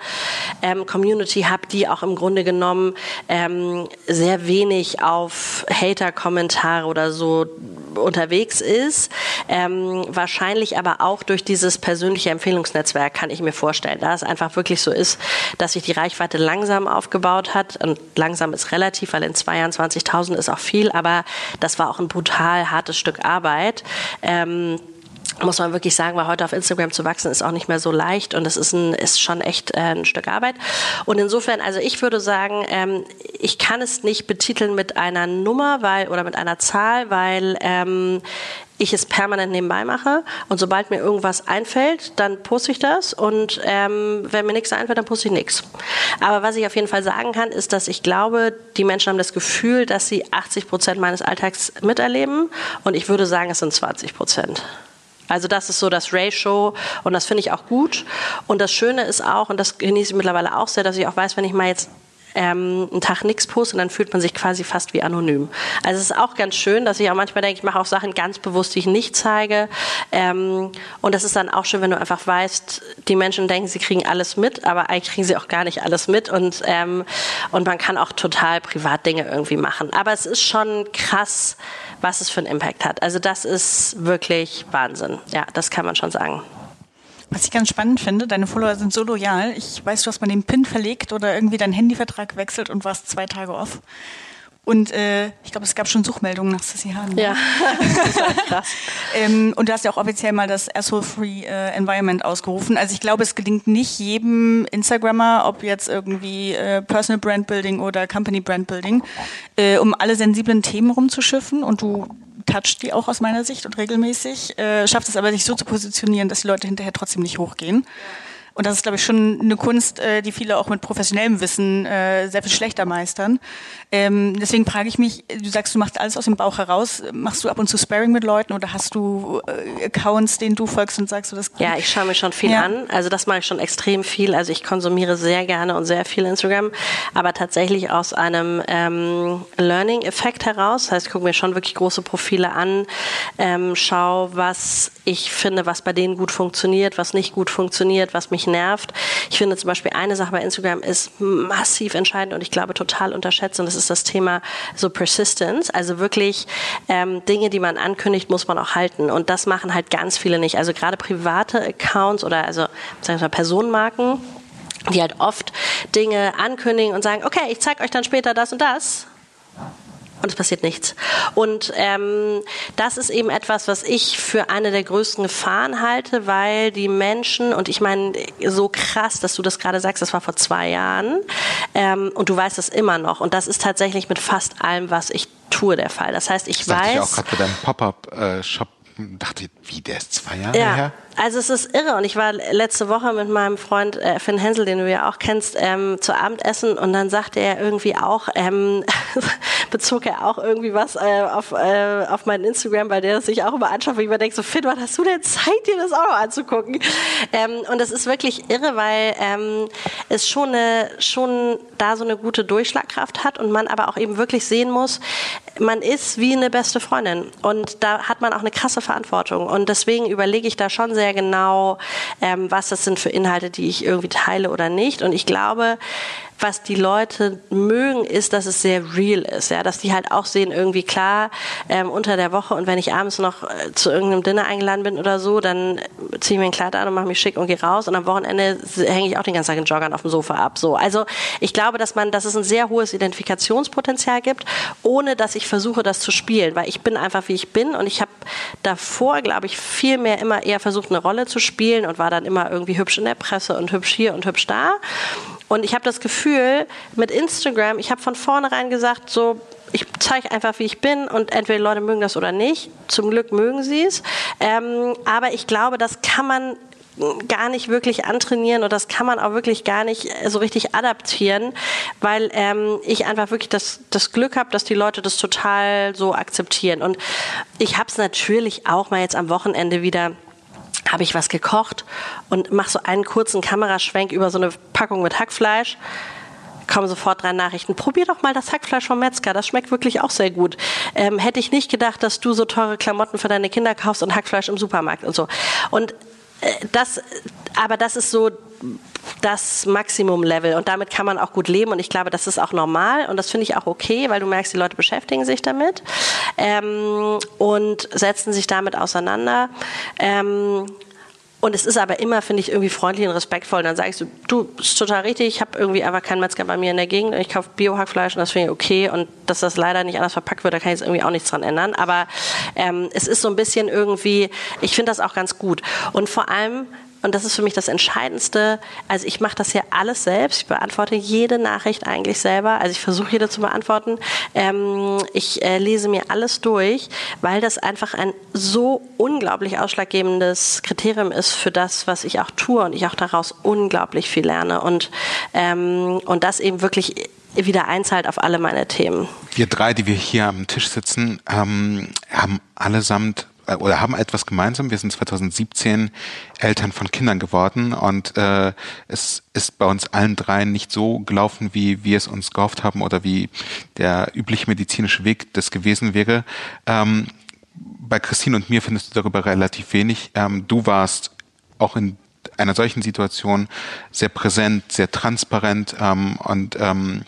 ähm, Community habe, die auch im Grunde genommen ähm, sehr wenig auf Hater-Kommentare oder so unterwegs ist. Ähm, wahrscheinlich aber auch durch dieses persönliche Empfehlungsnetzwerk kann ich mir vorstellen, da es einfach wirklich so ist, dass sich die Reichweite langsam aufgebaut hat. Und langsam ist relativ, weil in 22.000 ist auch viel, aber das war auch ein brutal hartes Stück Arbeit. Ähm, muss man wirklich sagen, weil heute auf Instagram zu wachsen ist auch nicht mehr so leicht und es ist, ein, ist schon echt äh, ein Stück Arbeit. Und insofern, also ich würde sagen, ähm, ich kann es nicht betiteln mit einer Nummer weil, oder mit einer Zahl, weil ähm, ich es permanent nebenbei mache und sobald mir irgendwas einfällt, dann poste ich das und ähm, wenn mir nichts einfällt, dann poste ich nichts. Aber was ich auf jeden Fall sagen kann, ist, dass ich glaube, die Menschen haben das Gefühl, dass sie 80 Prozent meines Alltags miterleben und ich würde sagen, es sind 20 Prozent. Also das ist so das Ratio und das finde ich auch gut. Und das Schöne ist auch, und das genieße ich mittlerweile auch sehr, dass ich auch weiß, wenn ich mal jetzt ähm, einen Tag nichts poste, dann fühlt man sich quasi fast wie anonym. Also es ist auch ganz schön, dass ich auch manchmal denke, ich mache auch Sachen ganz bewusst, die ich nicht zeige. Ähm, und das ist dann auch schön, wenn du einfach weißt, die Menschen denken, sie kriegen alles mit, aber eigentlich kriegen sie auch gar nicht alles mit. Und, ähm, und man kann auch total privat Dinge irgendwie machen. Aber es ist schon krass, was es für einen Impact hat. Also das ist wirklich Wahnsinn. Ja, das kann man schon sagen. Was ich ganz spannend finde, deine Follower sind so loyal. Ich weiß, du hast mal den PIN verlegt oder irgendwie deinen Handyvertrag wechselt und warst zwei Tage off. Und äh, ich glaube, es gab schon Suchmeldungen nach Sissy Hahn. Ne? Ja, das war krass. ähm, und du hast ja auch offiziell mal das Asshole-Free äh, Environment ausgerufen. Also ich glaube, es gelingt nicht jedem Instagrammer, ob jetzt irgendwie äh, Personal Brand Building oder Company Brand Building, äh, um alle sensiblen Themen rumzuschiffen. Und du toucht die auch aus meiner Sicht und regelmäßig, äh, schafft es aber sich so zu positionieren, dass die Leute hinterher trotzdem nicht hochgehen. Und das ist, glaube ich, schon eine Kunst, äh, die viele auch mit professionellem Wissen äh, sehr viel schlechter meistern. Ähm, deswegen frage ich mich, du sagst, du machst alles aus dem Bauch heraus. Machst du ab und zu Sparring mit Leuten oder hast du äh, Accounts, denen du folgst und sagst du das? Ja, ich schaue mir schon viel ja. an. Also das mache ich schon extrem viel. Also ich konsumiere sehr gerne und sehr viel Instagram, aber tatsächlich aus einem ähm, Learning-Effekt heraus. Das heißt, ich gucke mir schon wirklich große Profile an, ähm, schau, was ich finde, was bei denen gut funktioniert, was nicht gut funktioniert, was mich nervt. Ich finde zum Beispiel eine Sache bei Instagram ist massiv entscheidend und ich glaube total unterschätzt und das ist das Thema so Persistence. Also wirklich ähm, Dinge, die man ankündigt, muss man auch halten und das machen halt ganz viele nicht. Also gerade private Accounts oder also sagen wir mal Personenmarken die halt oft Dinge ankündigen und sagen, okay, ich zeige euch dann später das und das und es passiert nichts. Und ähm, das ist eben etwas, was ich für eine der größten Gefahren halte, weil die Menschen, und ich meine, so krass, dass du das gerade sagst, das war vor zwei Jahren, ähm, und du weißt es immer noch. Und das ist tatsächlich mit fast allem, was ich tue, der Fall. Das heißt, ich das weiß. Ich auch gerade bei deinem Pop-up-Shop äh, dachte, wie, der ist zwei Jahre ja. her? Also es ist irre und ich war letzte Woche mit meinem Freund äh, Finn Hensel, den du ja auch kennst, ähm, zu Abendessen und dann sagte er irgendwie auch, ähm, bezog er auch irgendwie was äh, auf, äh, auf mein Instagram, weil der das sich auch immer anschaut, wo ich mir denke, so Finn, wann hast du denn Zeit, dir das auch noch anzugucken? Ähm, und das ist wirklich irre, weil ähm, es schon, eine, schon da so eine gute Durchschlagkraft hat und man aber auch eben wirklich sehen muss, man ist wie eine beste Freundin und da hat man auch eine krasse Verantwortung und deswegen überlege ich da schon sehr genau, ähm, was das sind für Inhalte, die ich irgendwie teile oder nicht. Und ich glaube, was die Leute mögen, ist, dass es sehr real ist, ja, dass die halt auch sehen, irgendwie klar, ähm, unter der Woche und wenn ich abends noch äh, zu irgendeinem Dinner eingeladen bin oder so, dann ziehe ich mir ein Kleid an und mache mich schick und gehe raus und am Wochenende hänge ich auch den ganzen Tag in Joggern auf dem Sofa ab, so. Also, ich glaube, dass man, dass es ein sehr hohes Identifikationspotenzial gibt, ohne dass ich versuche, das zu spielen, weil ich bin einfach, wie ich bin und ich habe davor, glaube ich, viel mehr immer eher versucht, eine Rolle zu spielen und war dann immer irgendwie hübsch in der Presse und hübsch hier und hübsch da und ich habe das Gefühl, mit Instagram, ich habe von vornherein gesagt, so, ich zeige einfach, wie ich bin und entweder Leute mögen das oder nicht. Zum Glück mögen sie es. Ähm, aber ich glaube, das kann man gar nicht wirklich antrainieren und das kann man auch wirklich gar nicht äh, so richtig adaptieren, weil ähm, ich einfach wirklich das, das Glück habe, dass die Leute das total so akzeptieren. Und ich habe es natürlich auch mal jetzt am Wochenende wieder habe ich was gekocht und mache so einen kurzen Kameraschwenk über so eine Packung mit Hackfleisch. Kommen sofort drei Nachrichten. Probier doch mal das Hackfleisch vom Metzger. Das schmeckt wirklich auch sehr gut. Ähm, hätte ich nicht gedacht, dass du so teure Klamotten für deine Kinder kaufst und Hackfleisch im Supermarkt und so. Und äh, das, aber das ist so das Maximum-Level und damit kann man auch gut leben und ich glaube, das ist auch normal und das finde ich auch okay, weil du merkst, die Leute beschäftigen sich damit ähm, und setzen sich damit auseinander. Ähm, und es ist aber immer, finde ich, irgendwie freundlich und respektvoll. Dann sagst du, du, ist total richtig, ich habe irgendwie einfach keinen Metzger bei mir in der Gegend und ich kaufe Biohackfleisch und das finde ich okay. Und dass das leider nicht anders verpackt wird, da kann ich jetzt irgendwie auch nichts dran ändern. Aber ähm, es ist so ein bisschen irgendwie, ich finde das auch ganz gut. Und vor allem und das ist für mich das Entscheidendste. Also ich mache das ja alles selbst. Ich beantworte jede Nachricht eigentlich selber. Also ich versuche jede zu beantworten. Ähm, ich äh, lese mir alles durch, weil das einfach ein so unglaublich ausschlaggebendes Kriterium ist für das, was ich auch tue und ich auch daraus unglaublich viel lerne und, ähm, und das eben wirklich wieder einzahlt auf alle meine Themen. Wir drei, die wir hier am Tisch sitzen, ähm, haben allesamt äh, oder haben etwas gemeinsam. Wir sind 2017 Eltern von Kindern geworden und äh, es ist bei uns allen dreien nicht so gelaufen, wie wir es uns gehofft haben oder wie der übliche medizinische Weg das gewesen wäre. Ähm, bei Christine und mir findest du darüber relativ wenig. Ähm, du warst auch in einer solchen Situation sehr präsent, sehr transparent ähm, und ähm,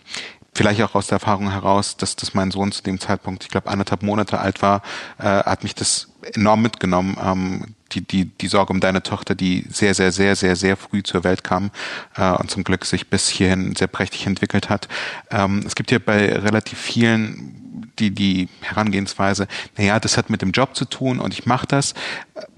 vielleicht auch aus der Erfahrung heraus, dass, dass mein Sohn zu dem Zeitpunkt, ich glaube, anderthalb Monate alt war, äh, hat mich das enorm mitgenommen. Ähm, die, die, die Sorge um deine Tochter, die sehr, sehr, sehr, sehr, sehr früh zur Welt kam äh, und zum Glück sich bis hierhin sehr prächtig entwickelt hat. Ähm, es gibt ja bei relativ vielen die, die Herangehensweise, naja, das hat mit dem Job zu tun und ich mache das.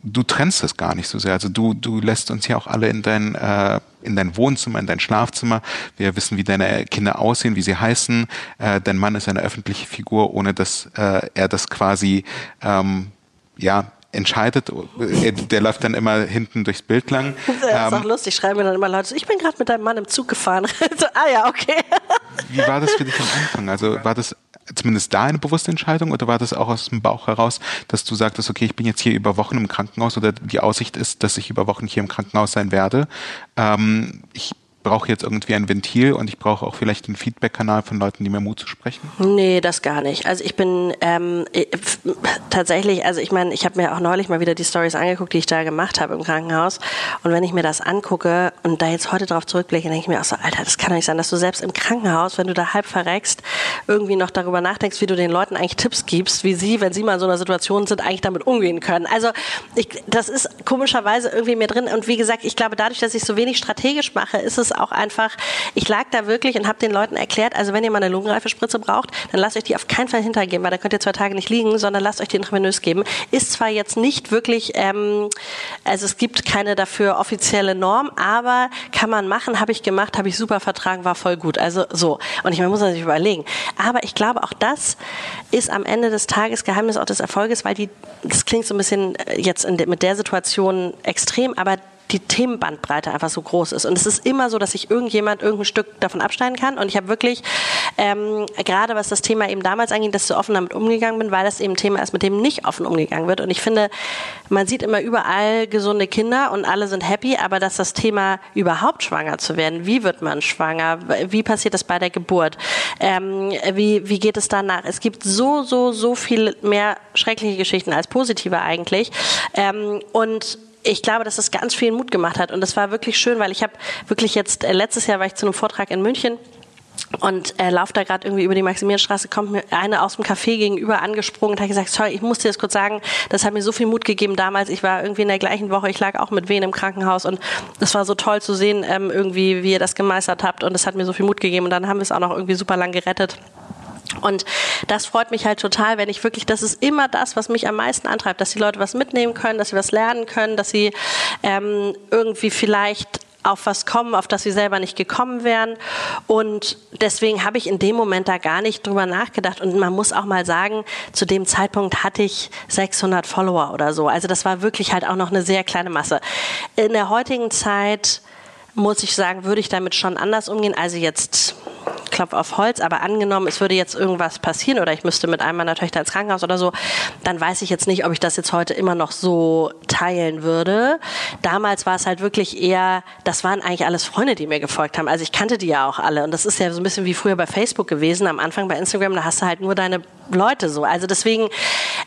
Du trennst das gar nicht so sehr. Also du, du lässt uns ja auch alle in dein, äh, in dein Wohnzimmer, in dein Schlafzimmer. Wir wissen, wie deine Kinder aussehen, wie sie heißen. Äh, dein Mann ist eine öffentliche Figur, ohne dass äh, er das quasi ähm, ja entscheidet, äh, der läuft dann immer hinten durchs Bild lang. Das ist ähm, auch lustig, schreiben mir dann immer Leute, ich bin gerade mit deinem Mann im Zug gefahren. so, ah ja, okay. Wie war das für dich am Anfang? Also war das zumindest da eine bewusste Entscheidung oder war das auch aus dem Bauch heraus, dass du sagtest, okay, ich bin jetzt hier über Wochen im Krankenhaus oder die Aussicht ist, dass ich über Wochen hier im Krankenhaus sein werde. Ähm, ich brauche jetzt irgendwie ein Ventil und ich brauche auch vielleicht einen Feedback-Kanal von Leuten, die mir Mut zu sprechen? Nee, das gar nicht. Also ich bin ähm, tatsächlich, also ich meine, ich habe mir auch neulich mal wieder die Stories angeguckt, die ich da gemacht habe im Krankenhaus. Und wenn ich mir das angucke und da jetzt heute drauf zurückblicke, denke ich mir auch so, Alter, das kann doch nicht sein, dass du selbst im Krankenhaus, wenn du da halb verreckst, irgendwie noch darüber nachdenkst, wie du den Leuten eigentlich Tipps gibst, wie sie, wenn sie mal in so einer Situation sind, eigentlich damit umgehen können. Also ich, das ist komischerweise irgendwie mir drin. Und wie gesagt, ich glaube, dadurch, dass ich so wenig strategisch mache, ist es auch einfach, ich lag da wirklich und habe den Leuten erklärt, also wenn ihr mal eine Lungenreifespritze braucht, dann lasst euch die auf keinen Fall hintergeben, weil da könnt ihr zwei Tage nicht liegen, sondern lasst euch die intravenös geben. Ist zwar jetzt nicht wirklich, ähm, also es gibt keine dafür offizielle Norm, aber kann man machen, habe ich gemacht, habe ich super vertragen, war voll gut. Also so. Und ich man muss sich überlegen. Aber ich glaube, auch das ist am Ende des Tages Geheimnis auch des Erfolges, weil die, das klingt so ein bisschen äh, jetzt de, mit der Situation extrem, aber die Themenbandbreite einfach so groß ist. Und es ist immer so, dass sich irgendjemand irgendein Stück davon abschneiden kann. Und ich habe wirklich, ähm, gerade was das Thema eben damals angeht, dass ich so offen damit umgegangen bin, weil das eben Thema ist, mit dem nicht offen umgegangen wird. Und ich finde, man sieht immer überall gesunde Kinder und alle sind happy, aber dass das Thema überhaupt schwanger zu werden, wie wird man schwanger, wie passiert das bei der Geburt, ähm, wie, wie geht es danach? Es gibt so, so, so viel mehr schreckliche Geschichten als positive eigentlich. Ähm, und ich glaube, dass das ganz viel Mut gemacht hat. Und das war wirklich schön, weil ich habe wirklich jetzt, äh, letztes Jahr war ich zu einem Vortrag in München und äh, lauft da gerade irgendwie über die Maximilianstraße, kommt mir eine aus dem Café gegenüber angesprungen und hat gesagt, sorry, ich muss dir das kurz sagen, das hat mir so viel Mut gegeben damals. Ich war irgendwie in der gleichen Woche, ich lag auch mit Wehen im Krankenhaus und es war so toll zu sehen, ähm, irgendwie, wie ihr das gemeistert habt und es hat mir so viel Mut gegeben und dann haben wir es auch noch irgendwie super lang gerettet. Und das freut mich halt total, wenn ich wirklich, das ist immer das, was mich am meisten antreibt, dass die Leute was mitnehmen können, dass sie was lernen können, dass sie ähm, irgendwie vielleicht auf was kommen, auf das sie selber nicht gekommen wären. Und deswegen habe ich in dem Moment da gar nicht drüber nachgedacht. Und man muss auch mal sagen, zu dem Zeitpunkt hatte ich 600 Follower oder so. Also das war wirklich halt auch noch eine sehr kleine Masse. In der heutigen Zeit muss ich sagen, würde ich damit schon anders umgehen. Also jetzt Klopf auf Holz, aber angenommen, es würde jetzt irgendwas passieren oder ich müsste mit einem meiner Töchter ins Krankenhaus oder so, dann weiß ich jetzt nicht, ob ich das jetzt heute immer noch so teilen würde. Damals war es halt wirklich eher, das waren eigentlich alles Freunde, die mir gefolgt haben. Also ich kannte die ja auch alle und das ist ja so ein bisschen wie früher bei Facebook gewesen. Am Anfang bei Instagram, da hast du halt nur deine Leute so. Also deswegen,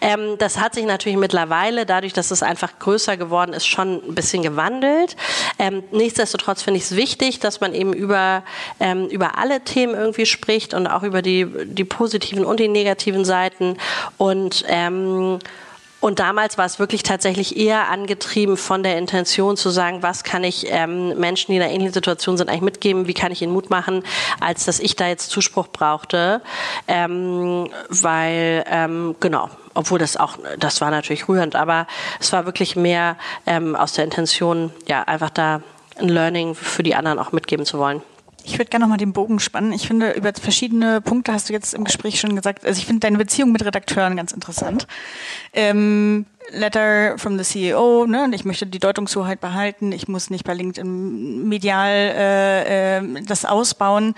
ähm, das hat sich natürlich mittlerweile, dadurch, dass es einfach größer geworden ist, schon ein bisschen gewandelt. Ähm, nichtsdestotrotz finde ich es wichtig, dass man eben über, ähm, über alle Themen irgendwie spricht und auch über die, die positiven und die negativen Seiten. Und ähm, und damals war es wirklich tatsächlich eher angetrieben von der Intention zu sagen, was kann ich ähm, Menschen, die in einer ähnlichen Situation sind, eigentlich mitgeben, wie kann ich ihnen Mut machen, als dass ich da jetzt Zuspruch brauchte. Ähm, weil, ähm, genau, obwohl das auch, das war natürlich rührend, aber es war wirklich mehr ähm, aus der Intention, ja, einfach da ein Learning für die anderen auch mitgeben zu wollen. Ich würde gerne nochmal den Bogen spannen. Ich finde, über verschiedene Punkte hast du jetzt im Gespräch schon gesagt. Also ich finde deine Beziehung mit Redakteuren ganz interessant. Ähm, Letter from the CEO, ne? Und ich möchte die Deutungshoheit behalten. Ich muss nicht bei LinkedIn medial äh, äh, das ausbauen.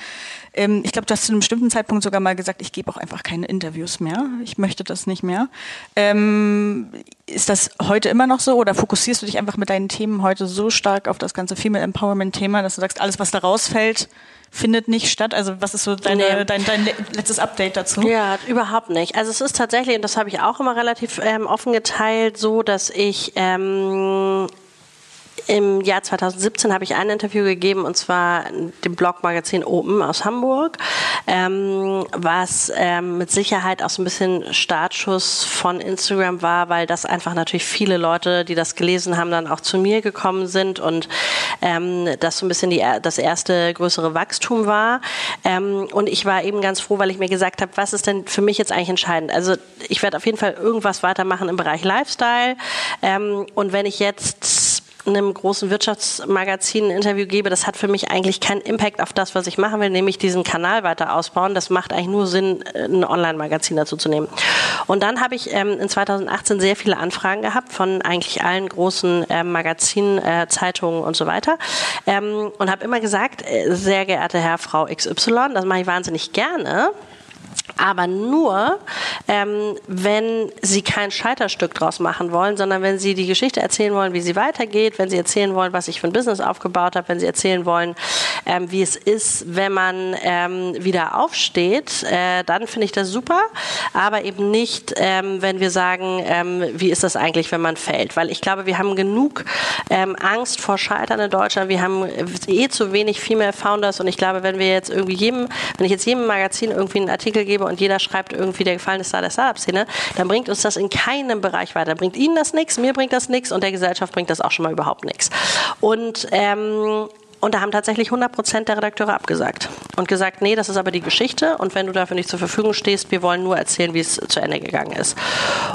Ähm, ich glaube, du hast zu einem bestimmten Zeitpunkt sogar mal gesagt, ich gebe auch einfach keine Interviews mehr. Ich möchte das nicht mehr. Ähm, ist das heute immer noch so oder fokussierst du dich einfach mit deinen Themen heute so stark auf das ganze Female Empowerment Thema, dass du sagst, alles, was da rausfällt, findet nicht statt? Also was ist so deine, nee. dein, dein letztes Update dazu? Ja, überhaupt nicht. Also es ist tatsächlich, und das habe ich auch immer relativ ähm, offen geteilt, so, dass ich ähm, im Jahr 2017 habe ich ein Interview gegeben und zwar dem Blogmagazin Open aus Hamburg, ähm, was ähm, mit Sicherheit auch so ein bisschen Startschuss von Instagram war, weil das einfach natürlich viele Leute, die das gelesen haben, dann auch zu mir gekommen sind und ähm, das so ein bisschen die, das erste größere Wachstum war. Ähm, und ich war eben ganz froh, weil ich mir gesagt habe, was ist denn für mich jetzt eigentlich entscheidend? Also ich werde auf jeden Fall irgendwas weitermachen im Bereich Lifestyle. Ähm, und wenn ich jetzt einem großen Wirtschaftsmagazin ein Interview gebe, das hat für mich eigentlich keinen Impact auf das, was ich machen will, nämlich diesen Kanal weiter ausbauen. Das macht eigentlich nur Sinn, ein Online-Magazin dazu zu nehmen. Und dann habe ich ähm, in 2018 sehr viele Anfragen gehabt von eigentlich allen großen äh, Magazinen, äh, Zeitungen und so weiter. Ähm, und habe immer gesagt, äh, sehr geehrte Herr, Frau XY, das mache ich wahnsinnig gerne aber nur, ähm, wenn sie kein Scheiterstück draus machen wollen, sondern wenn sie die Geschichte erzählen wollen, wie sie weitergeht, wenn sie erzählen wollen, was ich für ein Business aufgebaut habe, wenn sie erzählen wollen, ähm, wie es ist, wenn man ähm, wieder aufsteht, äh, dann finde ich das super, aber eben nicht, ähm, wenn wir sagen, ähm, wie ist das eigentlich, wenn man fällt, weil ich glaube, wir haben genug ähm, Angst vor Scheitern in Deutschland, wir haben eh zu wenig Female Founders und ich glaube, wenn wir jetzt irgendwie jedem, wenn ich jetzt jedem Magazin irgendwie einen Artikel gebe und jeder schreibt irgendwie der gefallene Star der Startup-Szene, dann bringt uns das in keinem Bereich weiter. Bringt Ihnen das nichts, mir bringt das nichts und der Gesellschaft bringt das auch schon mal überhaupt nichts. Und ähm, und da haben tatsächlich 100 Prozent der Redakteure abgesagt und gesagt, nee, das ist aber die Geschichte und wenn du dafür nicht zur Verfügung stehst, wir wollen nur erzählen, wie es zu Ende gegangen ist.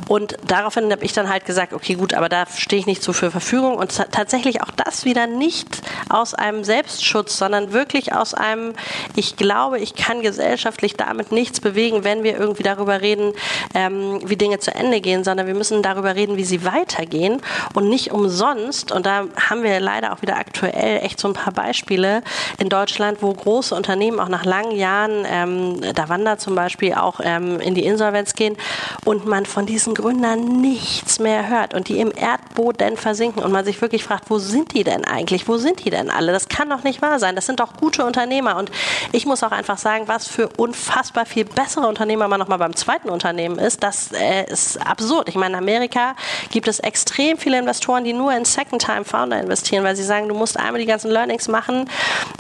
Und daraufhin habe ich dann halt gesagt, okay, gut, aber da stehe ich nicht so für Verfügung und tatsächlich auch das wieder nicht aus einem Selbstschutz, sondern wirklich aus einem, ich glaube, ich kann gesellschaftlich damit nichts bewegen, wenn wir irgendwie darüber reden, ähm, wie Dinge zu Ende gehen, sondern wir müssen darüber reden, wie sie weitergehen und nicht umsonst. Und da haben wir leider auch wieder aktuell echt so ein paar Beispiele in Deutschland, wo große Unternehmen auch nach langen Jahren, ähm, da wandert zum Beispiel auch ähm, in die Insolvenz gehen und man von diesen Gründern nichts mehr hört und die im Erdboden versinken und man sich wirklich fragt, wo sind die denn eigentlich? Wo sind die denn alle? Das kann doch nicht wahr sein. Das sind doch gute Unternehmer und ich muss auch einfach sagen, was für unfassbar viel bessere Unternehmer man nochmal beim zweiten Unternehmen ist, das äh, ist absurd. Ich meine, in Amerika gibt es extrem viele Investoren, die nur in Second-Time-Founder investieren, weil sie sagen, du musst einmal die ganzen Learnings machen,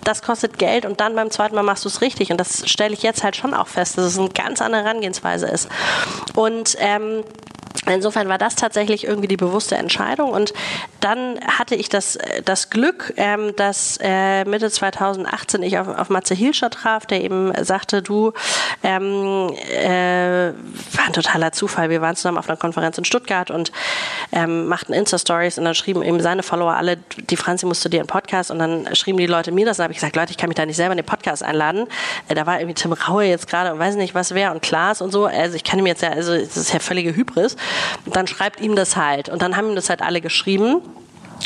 das kostet Geld und dann beim zweiten Mal machst du es richtig. Und das stelle ich jetzt halt schon auch fest, dass es eine ganz andere Herangehensweise ist. Und ähm, Insofern war das tatsächlich irgendwie die bewusste Entscheidung. Und dann hatte ich das, das Glück, ähm, dass äh, Mitte 2018 ich auf, auf Matze Hilscher traf, der eben sagte, du, ähm, äh, war ein totaler Zufall. Wir waren zusammen auf einer Konferenz in Stuttgart und ähm, machten Insta-Stories und dann schrieben eben seine Follower alle, die Franzi musste dir einen Podcast und dann schrieben die Leute mir das und habe ich gesagt, Leute, ich kann mich da nicht selber in den Podcast einladen. Äh, da war irgendwie Tim Raue jetzt gerade und weiß nicht, was wer und Klaas und so. Also ich kann ihm jetzt ja, also das ist ja völlige Hybris. Dann schreibt ihm das halt. Und dann haben ihm das halt alle geschrieben.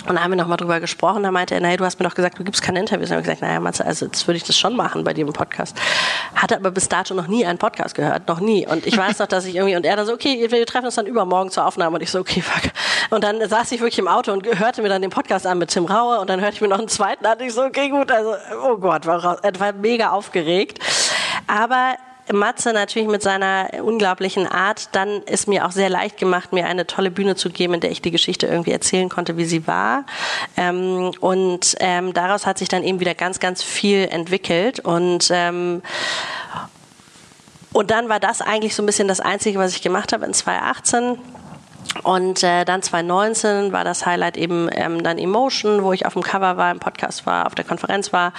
Und dann haben wir nochmal drüber gesprochen. Da meinte er, naja, du hast mir doch gesagt, du gibst keine Interviews. Dann habe ich gesagt, naja, Matze, also jetzt würde ich das schon machen bei dir im Podcast. Hatte aber bis dato noch nie einen Podcast gehört, noch nie. Und ich weiß noch, dass ich irgendwie, und er da so, okay, wir treffen uns dann übermorgen zur Aufnahme. Und ich so, okay, fuck. Und dann saß ich wirklich im Auto und hörte mir dann den Podcast an mit Tim Raue. Und dann hörte ich mir noch einen zweiten an. Und ich so, okay, gut, also, oh Gott, war, war mega aufgeregt. Aber Matze natürlich mit seiner unglaublichen Art dann ist mir auch sehr leicht gemacht, mir eine tolle Bühne zu geben, in der ich die Geschichte irgendwie erzählen konnte, wie sie war. Ähm, und ähm, daraus hat sich dann eben wieder ganz, ganz viel entwickelt und ähm, und dann war das eigentlich so ein bisschen das Einzige, was ich gemacht habe in 2018 und äh, dann 2019 war das Highlight eben ähm, dann Emotion, wo ich auf dem Cover war, im Podcast war, auf der Konferenz war.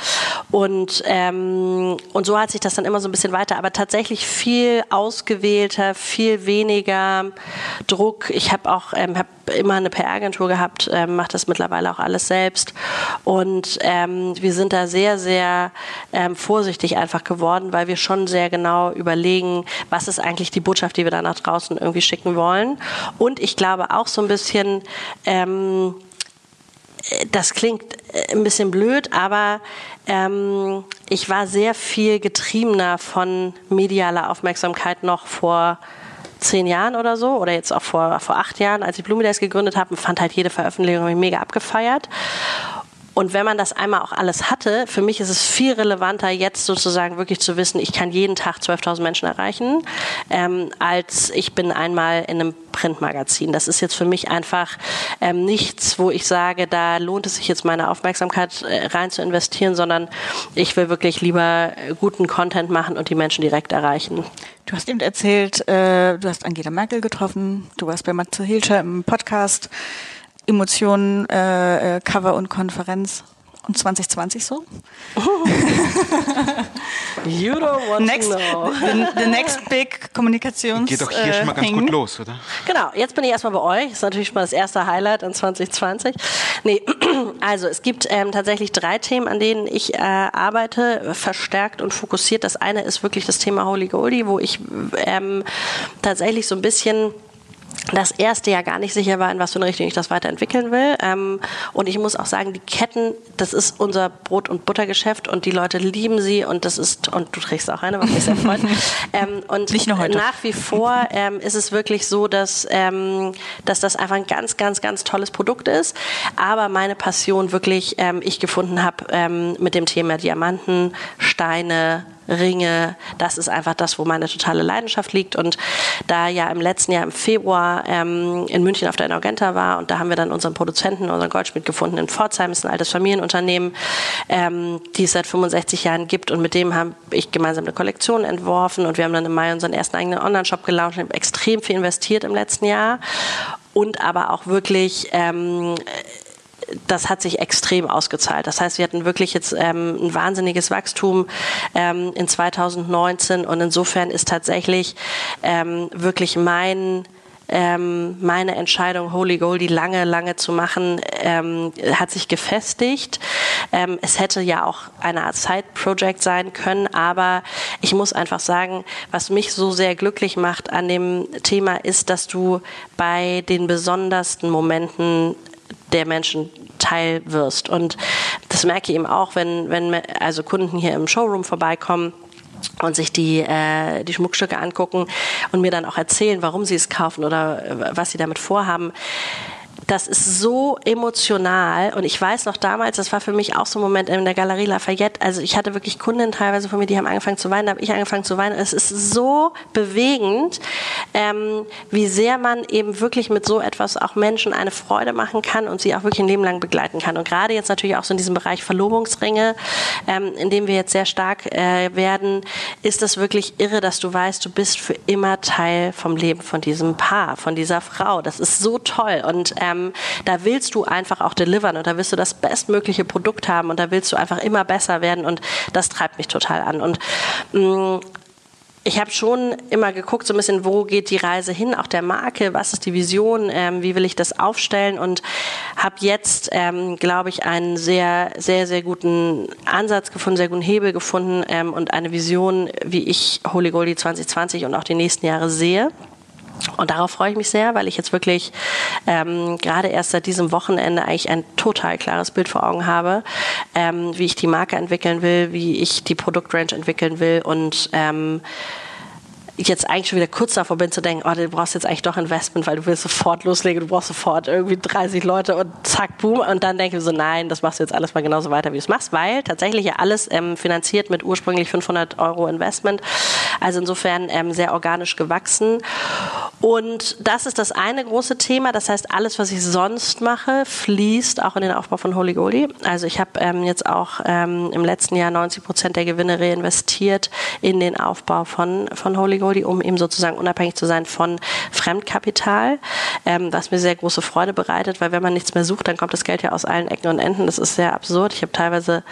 Und, ähm, und so hat sich das dann immer so ein bisschen weiter, aber tatsächlich viel ausgewählter, viel weniger Druck. Ich habe auch ähm, hab immer eine PR-Agentur gehabt, ähm, mache das mittlerweile auch alles selbst. Und ähm, wir sind da sehr, sehr ähm, vorsichtig einfach geworden, weil wir schon sehr genau überlegen, was ist eigentlich die Botschaft, die wir da nach draußen irgendwie schicken wollen. Und ich glaube auch so ein bisschen, ähm, das klingt äh, ein bisschen blöd, aber ähm, ich war sehr viel getriebener von medialer Aufmerksamkeit noch vor zehn Jahren oder so oder jetzt auch vor, vor acht Jahren, als ich Blumidays gegründet habe, fand halt jede Veröffentlichung mega abgefeiert. Und wenn man das einmal auch alles hatte, für mich ist es viel relevanter, jetzt sozusagen wirklich zu wissen, ich kann jeden Tag 12.000 Menschen erreichen, ähm, als ich bin einmal in einem Printmagazin. Das ist jetzt für mich einfach ähm, nichts, wo ich sage, da lohnt es sich jetzt meine Aufmerksamkeit äh, rein zu investieren, sondern ich will wirklich lieber guten Content machen und die Menschen direkt erreichen. Du hast eben erzählt, äh, du hast Angela Merkel getroffen, du warst bei Matze Hilscher im Podcast. Emotionen, äh, äh, Cover und Konferenz. Und 2020 so? Oh. you don't want next, to know. The, the next big Kommunikations. Geht doch hier äh, schon mal ganz Thing. gut los, oder? Genau, jetzt bin ich erstmal bei euch. Das ist natürlich schon mal das erste Highlight in 2020. Nee, also es gibt ähm, tatsächlich drei Themen, an denen ich äh, arbeite, verstärkt und fokussiert. Das eine ist wirklich das Thema Holy Goldie, wo ich ähm, tatsächlich so ein bisschen das erste Jahr gar nicht sicher war, in was für eine Richtung ich das weiterentwickeln will. Ähm, und ich muss auch sagen, die Ketten, das ist unser Brot- und Buttergeschäft und die Leute lieben sie und das ist, und du trägst auch eine, was mich sehr freut. ähm, und nicht nur heute. nach wie vor ähm, ist es wirklich so, dass, dass das einfach ein ganz, ganz, ganz tolles Produkt ist. Aber meine Passion wirklich ich gefunden habe mit dem Thema Diamanten, Steine, Ringe. Das ist einfach das, wo meine totale Leidenschaft liegt. Und da ja im letzten Jahr im Februar ähm, in München auf der Inagenta war und da haben wir dann unseren Produzenten, unseren Goldschmied gefunden in Pforzheim, ist ein altes Familienunternehmen, ähm, die es seit 65 Jahren gibt und mit dem habe ich gemeinsam eine Kollektion entworfen und wir haben dann im Mai unseren ersten eigenen Online-Shop gelauncht und extrem viel investiert im letzten Jahr und aber auch wirklich ähm, das hat sich extrem ausgezahlt. Das heißt, wir hatten wirklich jetzt ähm, ein wahnsinniges Wachstum ähm, in 2019 und insofern ist tatsächlich ähm, wirklich mein ähm, meine Entscheidung, Holy Goldie lange, lange zu machen, ähm, hat sich gefestigt. Ähm, es hätte ja auch eine Art Side-Project sein können, aber ich muss einfach sagen, was mich so sehr glücklich macht an dem Thema ist, dass du bei den besondersten Momenten der Menschen Teil wirst. Und das merke ich eben auch, wenn, wenn also Kunden hier im Showroom vorbeikommen und sich die, äh, die Schmuckstücke angucken und mir dann auch erzählen, warum sie es kaufen oder äh, was sie damit vorhaben das ist so emotional und ich weiß noch damals, das war für mich auch so ein Moment in der Galerie Lafayette, also ich hatte wirklich Kunden teilweise von mir, die haben angefangen zu weinen, da habe ich angefangen zu weinen. Es ist so bewegend, ähm, wie sehr man eben wirklich mit so etwas auch Menschen eine Freude machen kann und sie auch wirklich ein Leben lang begleiten kann. Und gerade jetzt natürlich auch so in diesem Bereich Verlobungsringe, ähm, in dem wir jetzt sehr stark äh, werden, ist das wirklich irre, dass du weißt, du bist für immer Teil vom Leben von diesem Paar, von dieser Frau. Das ist so toll und ähm, ähm, da willst du einfach auch delivern und da willst du das bestmögliche Produkt haben und da willst du einfach immer besser werden und das treibt mich total an. Und mh, mm, ich habe schon immer geguckt, so ein bisschen, wo geht die Reise hin, auch der Marke, was ist die Vision, ähm, wie will ich das aufstellen und habe jetzt, ähm, glaube ich, einen sehr, sehr, sehr guten Ansatz gefunden, sehr guten Hebel gefunden ähm, und eine Vision, wie ich Holy Goldie 2020 und auch die nächsten Jahre sehe. Und darauf freue ich mich sehr, weil ich jetzt wirklich ähm, gerade erst seit diesem Wochenende eigentlich ein total klares Bild vor Augen habe, ähm, wie ich die Marke entwickeln will, wie ich die Produktrange entwickeln will und ähm, jetzt eigentlich schon wieder kurz davor bin zu denken, oh, du brauchst jetzt eigentlich doch Investment, weil du willst sofort loslegen, du brauchst sofort irgendwie 30 Leute und zack, boom. Und dann denke ich so, nein, das machst du jetzt alles mal genauso weiter, wie du es machst, weil tatsächlich ja alles ähm, finanziert mit ursprünglich 500 Euro Investment. Also insofern ähm, sehr organisch gewachsen. Und das ist das eine große Thema. Das heißt, alles, was ich sonst mache, fließt auch in den Aufbau von Holy Goldie. Also ich habe ähm, jetzt auch ähm, im letzten Jahr 90 Prozent der Gewinne reinvestiert in den Aufbau von, von Holy Goldie, um eben sozusagen unabhängig zu sein von Fremdkapital, ähm, was mir sehr große Freude bereitet, weil wenn man nichts mehr sucht, dann kommt das Geld ja aus allen Ecken und Enden. Das ist sehr absurd. Ich habe teilweise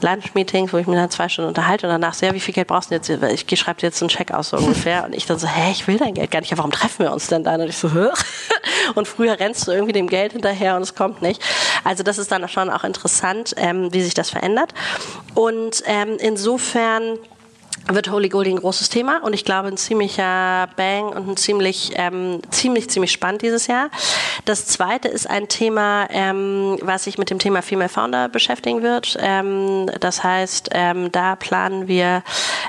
Lunch-Meetings, wo ich mich dann zwei Stunden unterhalte und danach so, ja, wie viel Geld brauchst du jetzt? Ich schreibe dir jetzt einen Check aus so ungefähr. Und ich dann so, hä, ich will dein Geld gar nicht. Ja, warum treffen wir uns denn dann? Und ich so, Hö? und früher rennst du irgendwie dem Geld hinterher und es kommt nicht. Also das ist dann schon auch interessant, ähm, wie sich das verändert. Und ähm, insofern wird Holy Goldie ein großes Thema und ich glaube ein ziemlicher Bang und ein ziemlich, ähm, ziemlich, ziemlich spannend dieses Jahr. Das zweite ist ein Thema, ähm, was sich mit dem Thema Female Founder beschäftigen wird. Ähm, das heißt, ähm, da planen wir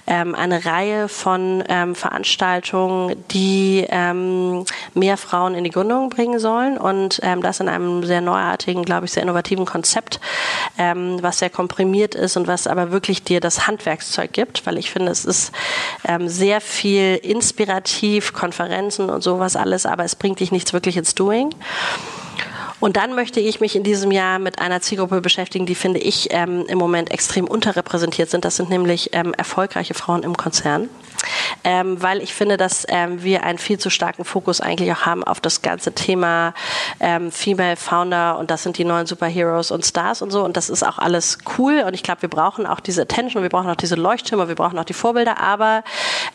ähm, eine Reihe von ähm, Veranstaltungen, die ähm, mehr Frauen in die Gründung bringen sollen und ähm, das in einem sehr neuartigen, glaube ich, sehr innovativen Konzept, ähm, was sehr komprimiert ist und was aber wirklich dir das Handwerkszeug gibt, weil ich finde, es ist ähm, sehr viel inspirativ, Konferenzen und sowas alles, aber es bringt dich nichts wirklich ins Doing. Und dann möchte ich mich in diesem Jahr mit einer Zielgruppe beschäftigen, die finde ich ähm, im Moment extrem unterrepräsentiert sind. Das sind nämlich ähm, erfolgreiche Frauen im Konzern ähm, weil ich finde, dass ähm, wir einen viel zu starken Fokus eigentlich auch haben auf das ganze Thema ähm, Female Founder und das sind die neuen Superheroes und Stars und so. Und das ist auch alles cool. Und ich glaube, wir brauchen auch diese Attention, wir brauchen auch diese Leuchttürme, wir brauchen auch die Vorbilder, aber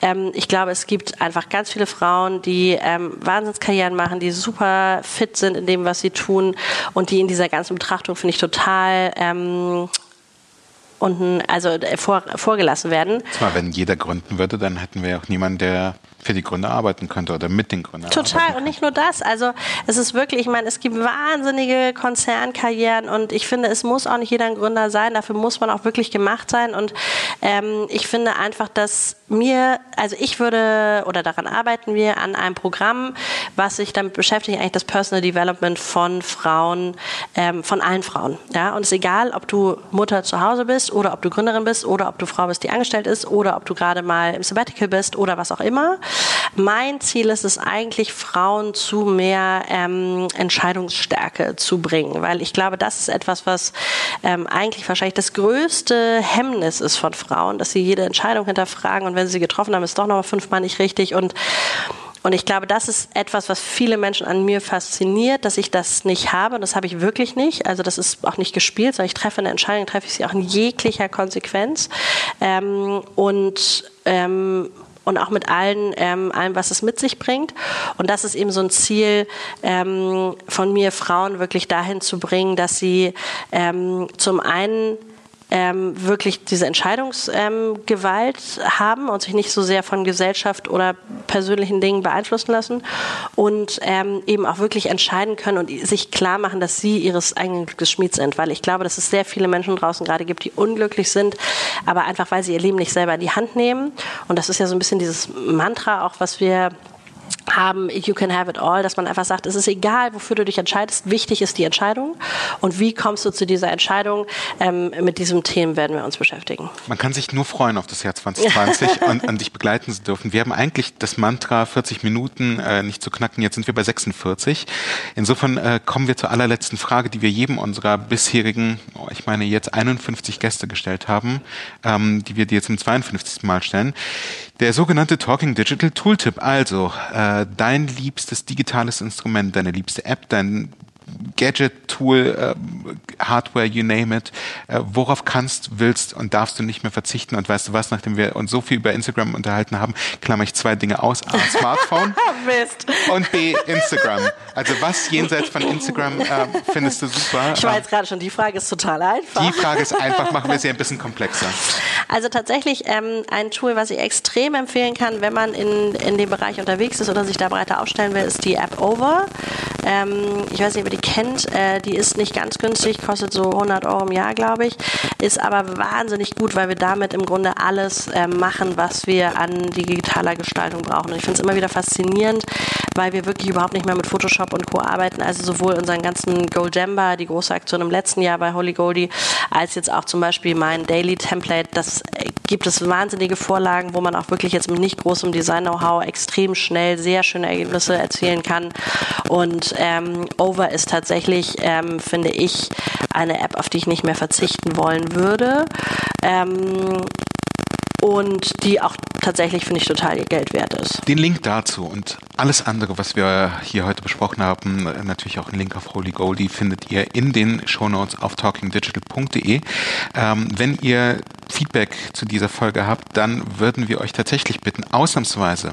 ähm, ich glaube, es gibt einfach ganz viele Frauen, die ähm, Wahnsinnskarrieren machen, die super fit sind in dem, was sie tun und die in dieser ganzen Betrachtung finde ich total ähm, unten, also äh, vor, vorgelassen werden. Zwar, wenn jeder gründen würde, dann hätten wir auch niemanden, der für die Gründer arbeiten könnte oder mit den Gründern. Total und nicht nur das. Also es ist wirklich, ich meine, es gibt wahnsinnige Konzernkarrieren und ich finde, es muss auch nicht jeder ein Gründer sein. Dafür muss man auch wirklich gemacht sein. Und ähm, ich finde einfach, dass mir, also ich würde oder daran arbeiten wir an einem Programm, was sich damit beschäftigt, eigentlich das Personal Development von Frauen, ähm, von allen Frauen. Ja, und es ist egal, ob du Mutter zu Hause bist oder ob du Gründerin bist oder ob du Frau bist, die angestellt ist oder ob du gerade mal im Sabbatical bist oder was auch immer. Mein Ziel ist es eigentlich, Frauen zu mehr ähm, Entscheidungsstärke zu bringen, weil ich glaube, das ist etwas, was ähm, eigentlich wahrscheinlich das größte Hemmnis ist von Frauen, dass sie jede Entscheidung hinterfragen und wenn sie sie getroffen haben, ist doch noch mal fünfmal nicht richtig und und ich glaube, das ist etwas, was viele Menschen an mir fasziniert, dass ich das nicht habe. Und das habe ich wirklich nicht. Also das ist auch nicht gespielt, sondern ich treffe eine Entscheidung, treffe ich sie auch in jeglicher Konsequenz. Ähm, und ähm, und auch mit allen, ähm, allem, was es mit sich bringt. Und das ist eben so ein Ziel ähm, von mir, Frauen wirklich dahin zu bringen, dass sie ähm, zum einen ähm, wirklich diese Entscheidungsgewalt ähm, haben und sich nicht so sehr von Gesellschaft oder persönlichen Dingen beeinflussen lassen und ähm, eben auch wirklich entscheiden können und sich klar machen, dass sie ihres eigenen Glückes Schmied sind. Weil ich glaube, dass es sehr viele Menschen draußen gerade gibt, die unglücklich sind, aber einfach, weil sie ihr Leben nicht selber in die Hand nehmen. Und das ist ja so ein bisschen dieses Mantra auch, was wir haben, you can have it all, dass man einfach sagt, es ist egal, wofür du dich entscheidest, wichtig ist die Entscheidung und wie kommst du zu dieser Entscheidung, ähm, mit diesem Thema werden wir uns beschäftigen. Man kann sich nur freuen auf das Jahr 2020 und an dich begleiten zu dürfen. Wir haben eigentlich das Mantra 40 Minuten äh, nicht zu knacken, jetzt sind wir bei 46. Insofern äh, kommen wir zur allerletzten Frage, die wir jedem unserer bisherigen, oh, ich meine jetzt 51 Gäste gestellt haben, ähm, die wir dir zum 52. Mal stellen. Der sogenannte Talking Digital Tooltip, also äh, dein liebstes digitales Instrument, deine liebste App, dein Gadget, Tool, äh, Hardware, you name it, äh, worauf kannst, willst und darfst du nicht mehr verzichten. Und weißt du was, nachdem wir uns so viel über Instagram unterhalten haben, klammer ich zwei Dinge aus. A, Smartphone und B, Instagram. Also was jenseits von Instagram äh, findest du super? Ich war jetzt gerade schon, die Frage ist total einfach. Die Frage ist einfach, machen wir sie ein bisschen komplexer. Also tatsächlich ähm, ein Tool, was ich extrem empfehlen kann, wenn man in, in dem Bereich unterwegs ist oder sich da breiter aufstellen will, ist die App Over. Ähm, ich weiß nicht, ob ihr die kennt. Äh, die ist nicht ganz günstig, kostet so 100 Euro im Jahr, glaube ich. Ist aber wahnsinnig gut, weil wir damit im Grunde alles äh, machen, was wir an digitaler Gestaltung brauchen. Und ich finde es immer wieder faszinierend, weil wir wirklich überhaupt nicht mehr mit Photoshop und Co. arbeiten. Also sowohl unseren ganzen Goldjamba, die große Aktion im letzten Jahr bei Holy Goldie, als jetzt auch zum Beispiel mein Daily Template. Das äh, gibt es wahnsinnige Vorlagen, wo man auch wirklich jetzt mit nicht großem Design-Know-how extrem schnell sehr schöne Ergebnisse erzielen kann. Und ähm, Over ist tatsächlich, ähm, finde ich, eine App, auf die ich nicht mehr verzichten wollen würde. Ähm, und die auch tatsächlich, finde ich, total ihr Geld wert ist. Den Link dazu und alles andere, was wir hier heute besprochen haben, natürlich auch einen Link auf Holy Goldie, findet ihr in den Shownotes auf talkingdigital.de. Ähm, wenn ihr Feedback zu dieser Folge habt, dann würden wir euch tatsächlich bitten, ausnahmsweise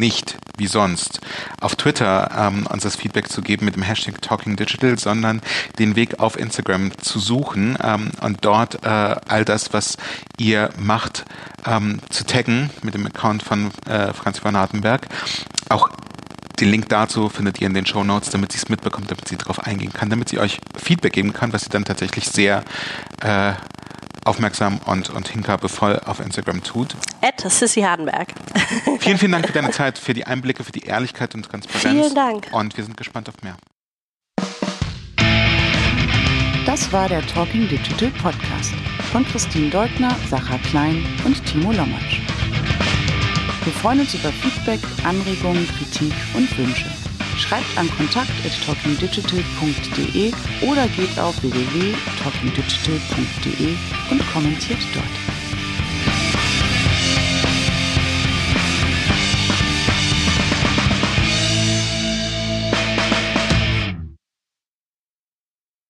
nicht wie sonst auf Twitter ähm, uns das Feedback zu geben mit dem Hashtag Talking Digital, sondern den Weg auf Instagram zu suchen ähm, und dort äh, all das, was ihr macht, ähm, zu taggen mit dem Account von äh, Franz von Hartenberg. Auch den Link dazu findet ihr in den Show Notes, damit sie es mitbekommt, damit sie darauf eingehen kann, damit sie euch Feedback geben kann, was sie dann tatsächlich sehr äh, aufmerksam und, und hingabevoll auf Instagram tut. Ed Sissy Hardenberg. vielen, vielen Dank für deine Zeit, für die Einblicke, für die Ehrlichkeit und Transparenz. Vielen Dank. Und wir sind gespannt auf mehr. Das war der Talking Digital Podcast von Christine Deutner, Sacha Klein und Timo Lommatsch. Wir freuen uns über Feedback, Anregungen, Kritik und Wünsche. Schreibt an kontakt.talkingdigital.de oder geht auf www.talkingdigital.de und kommentiert dort.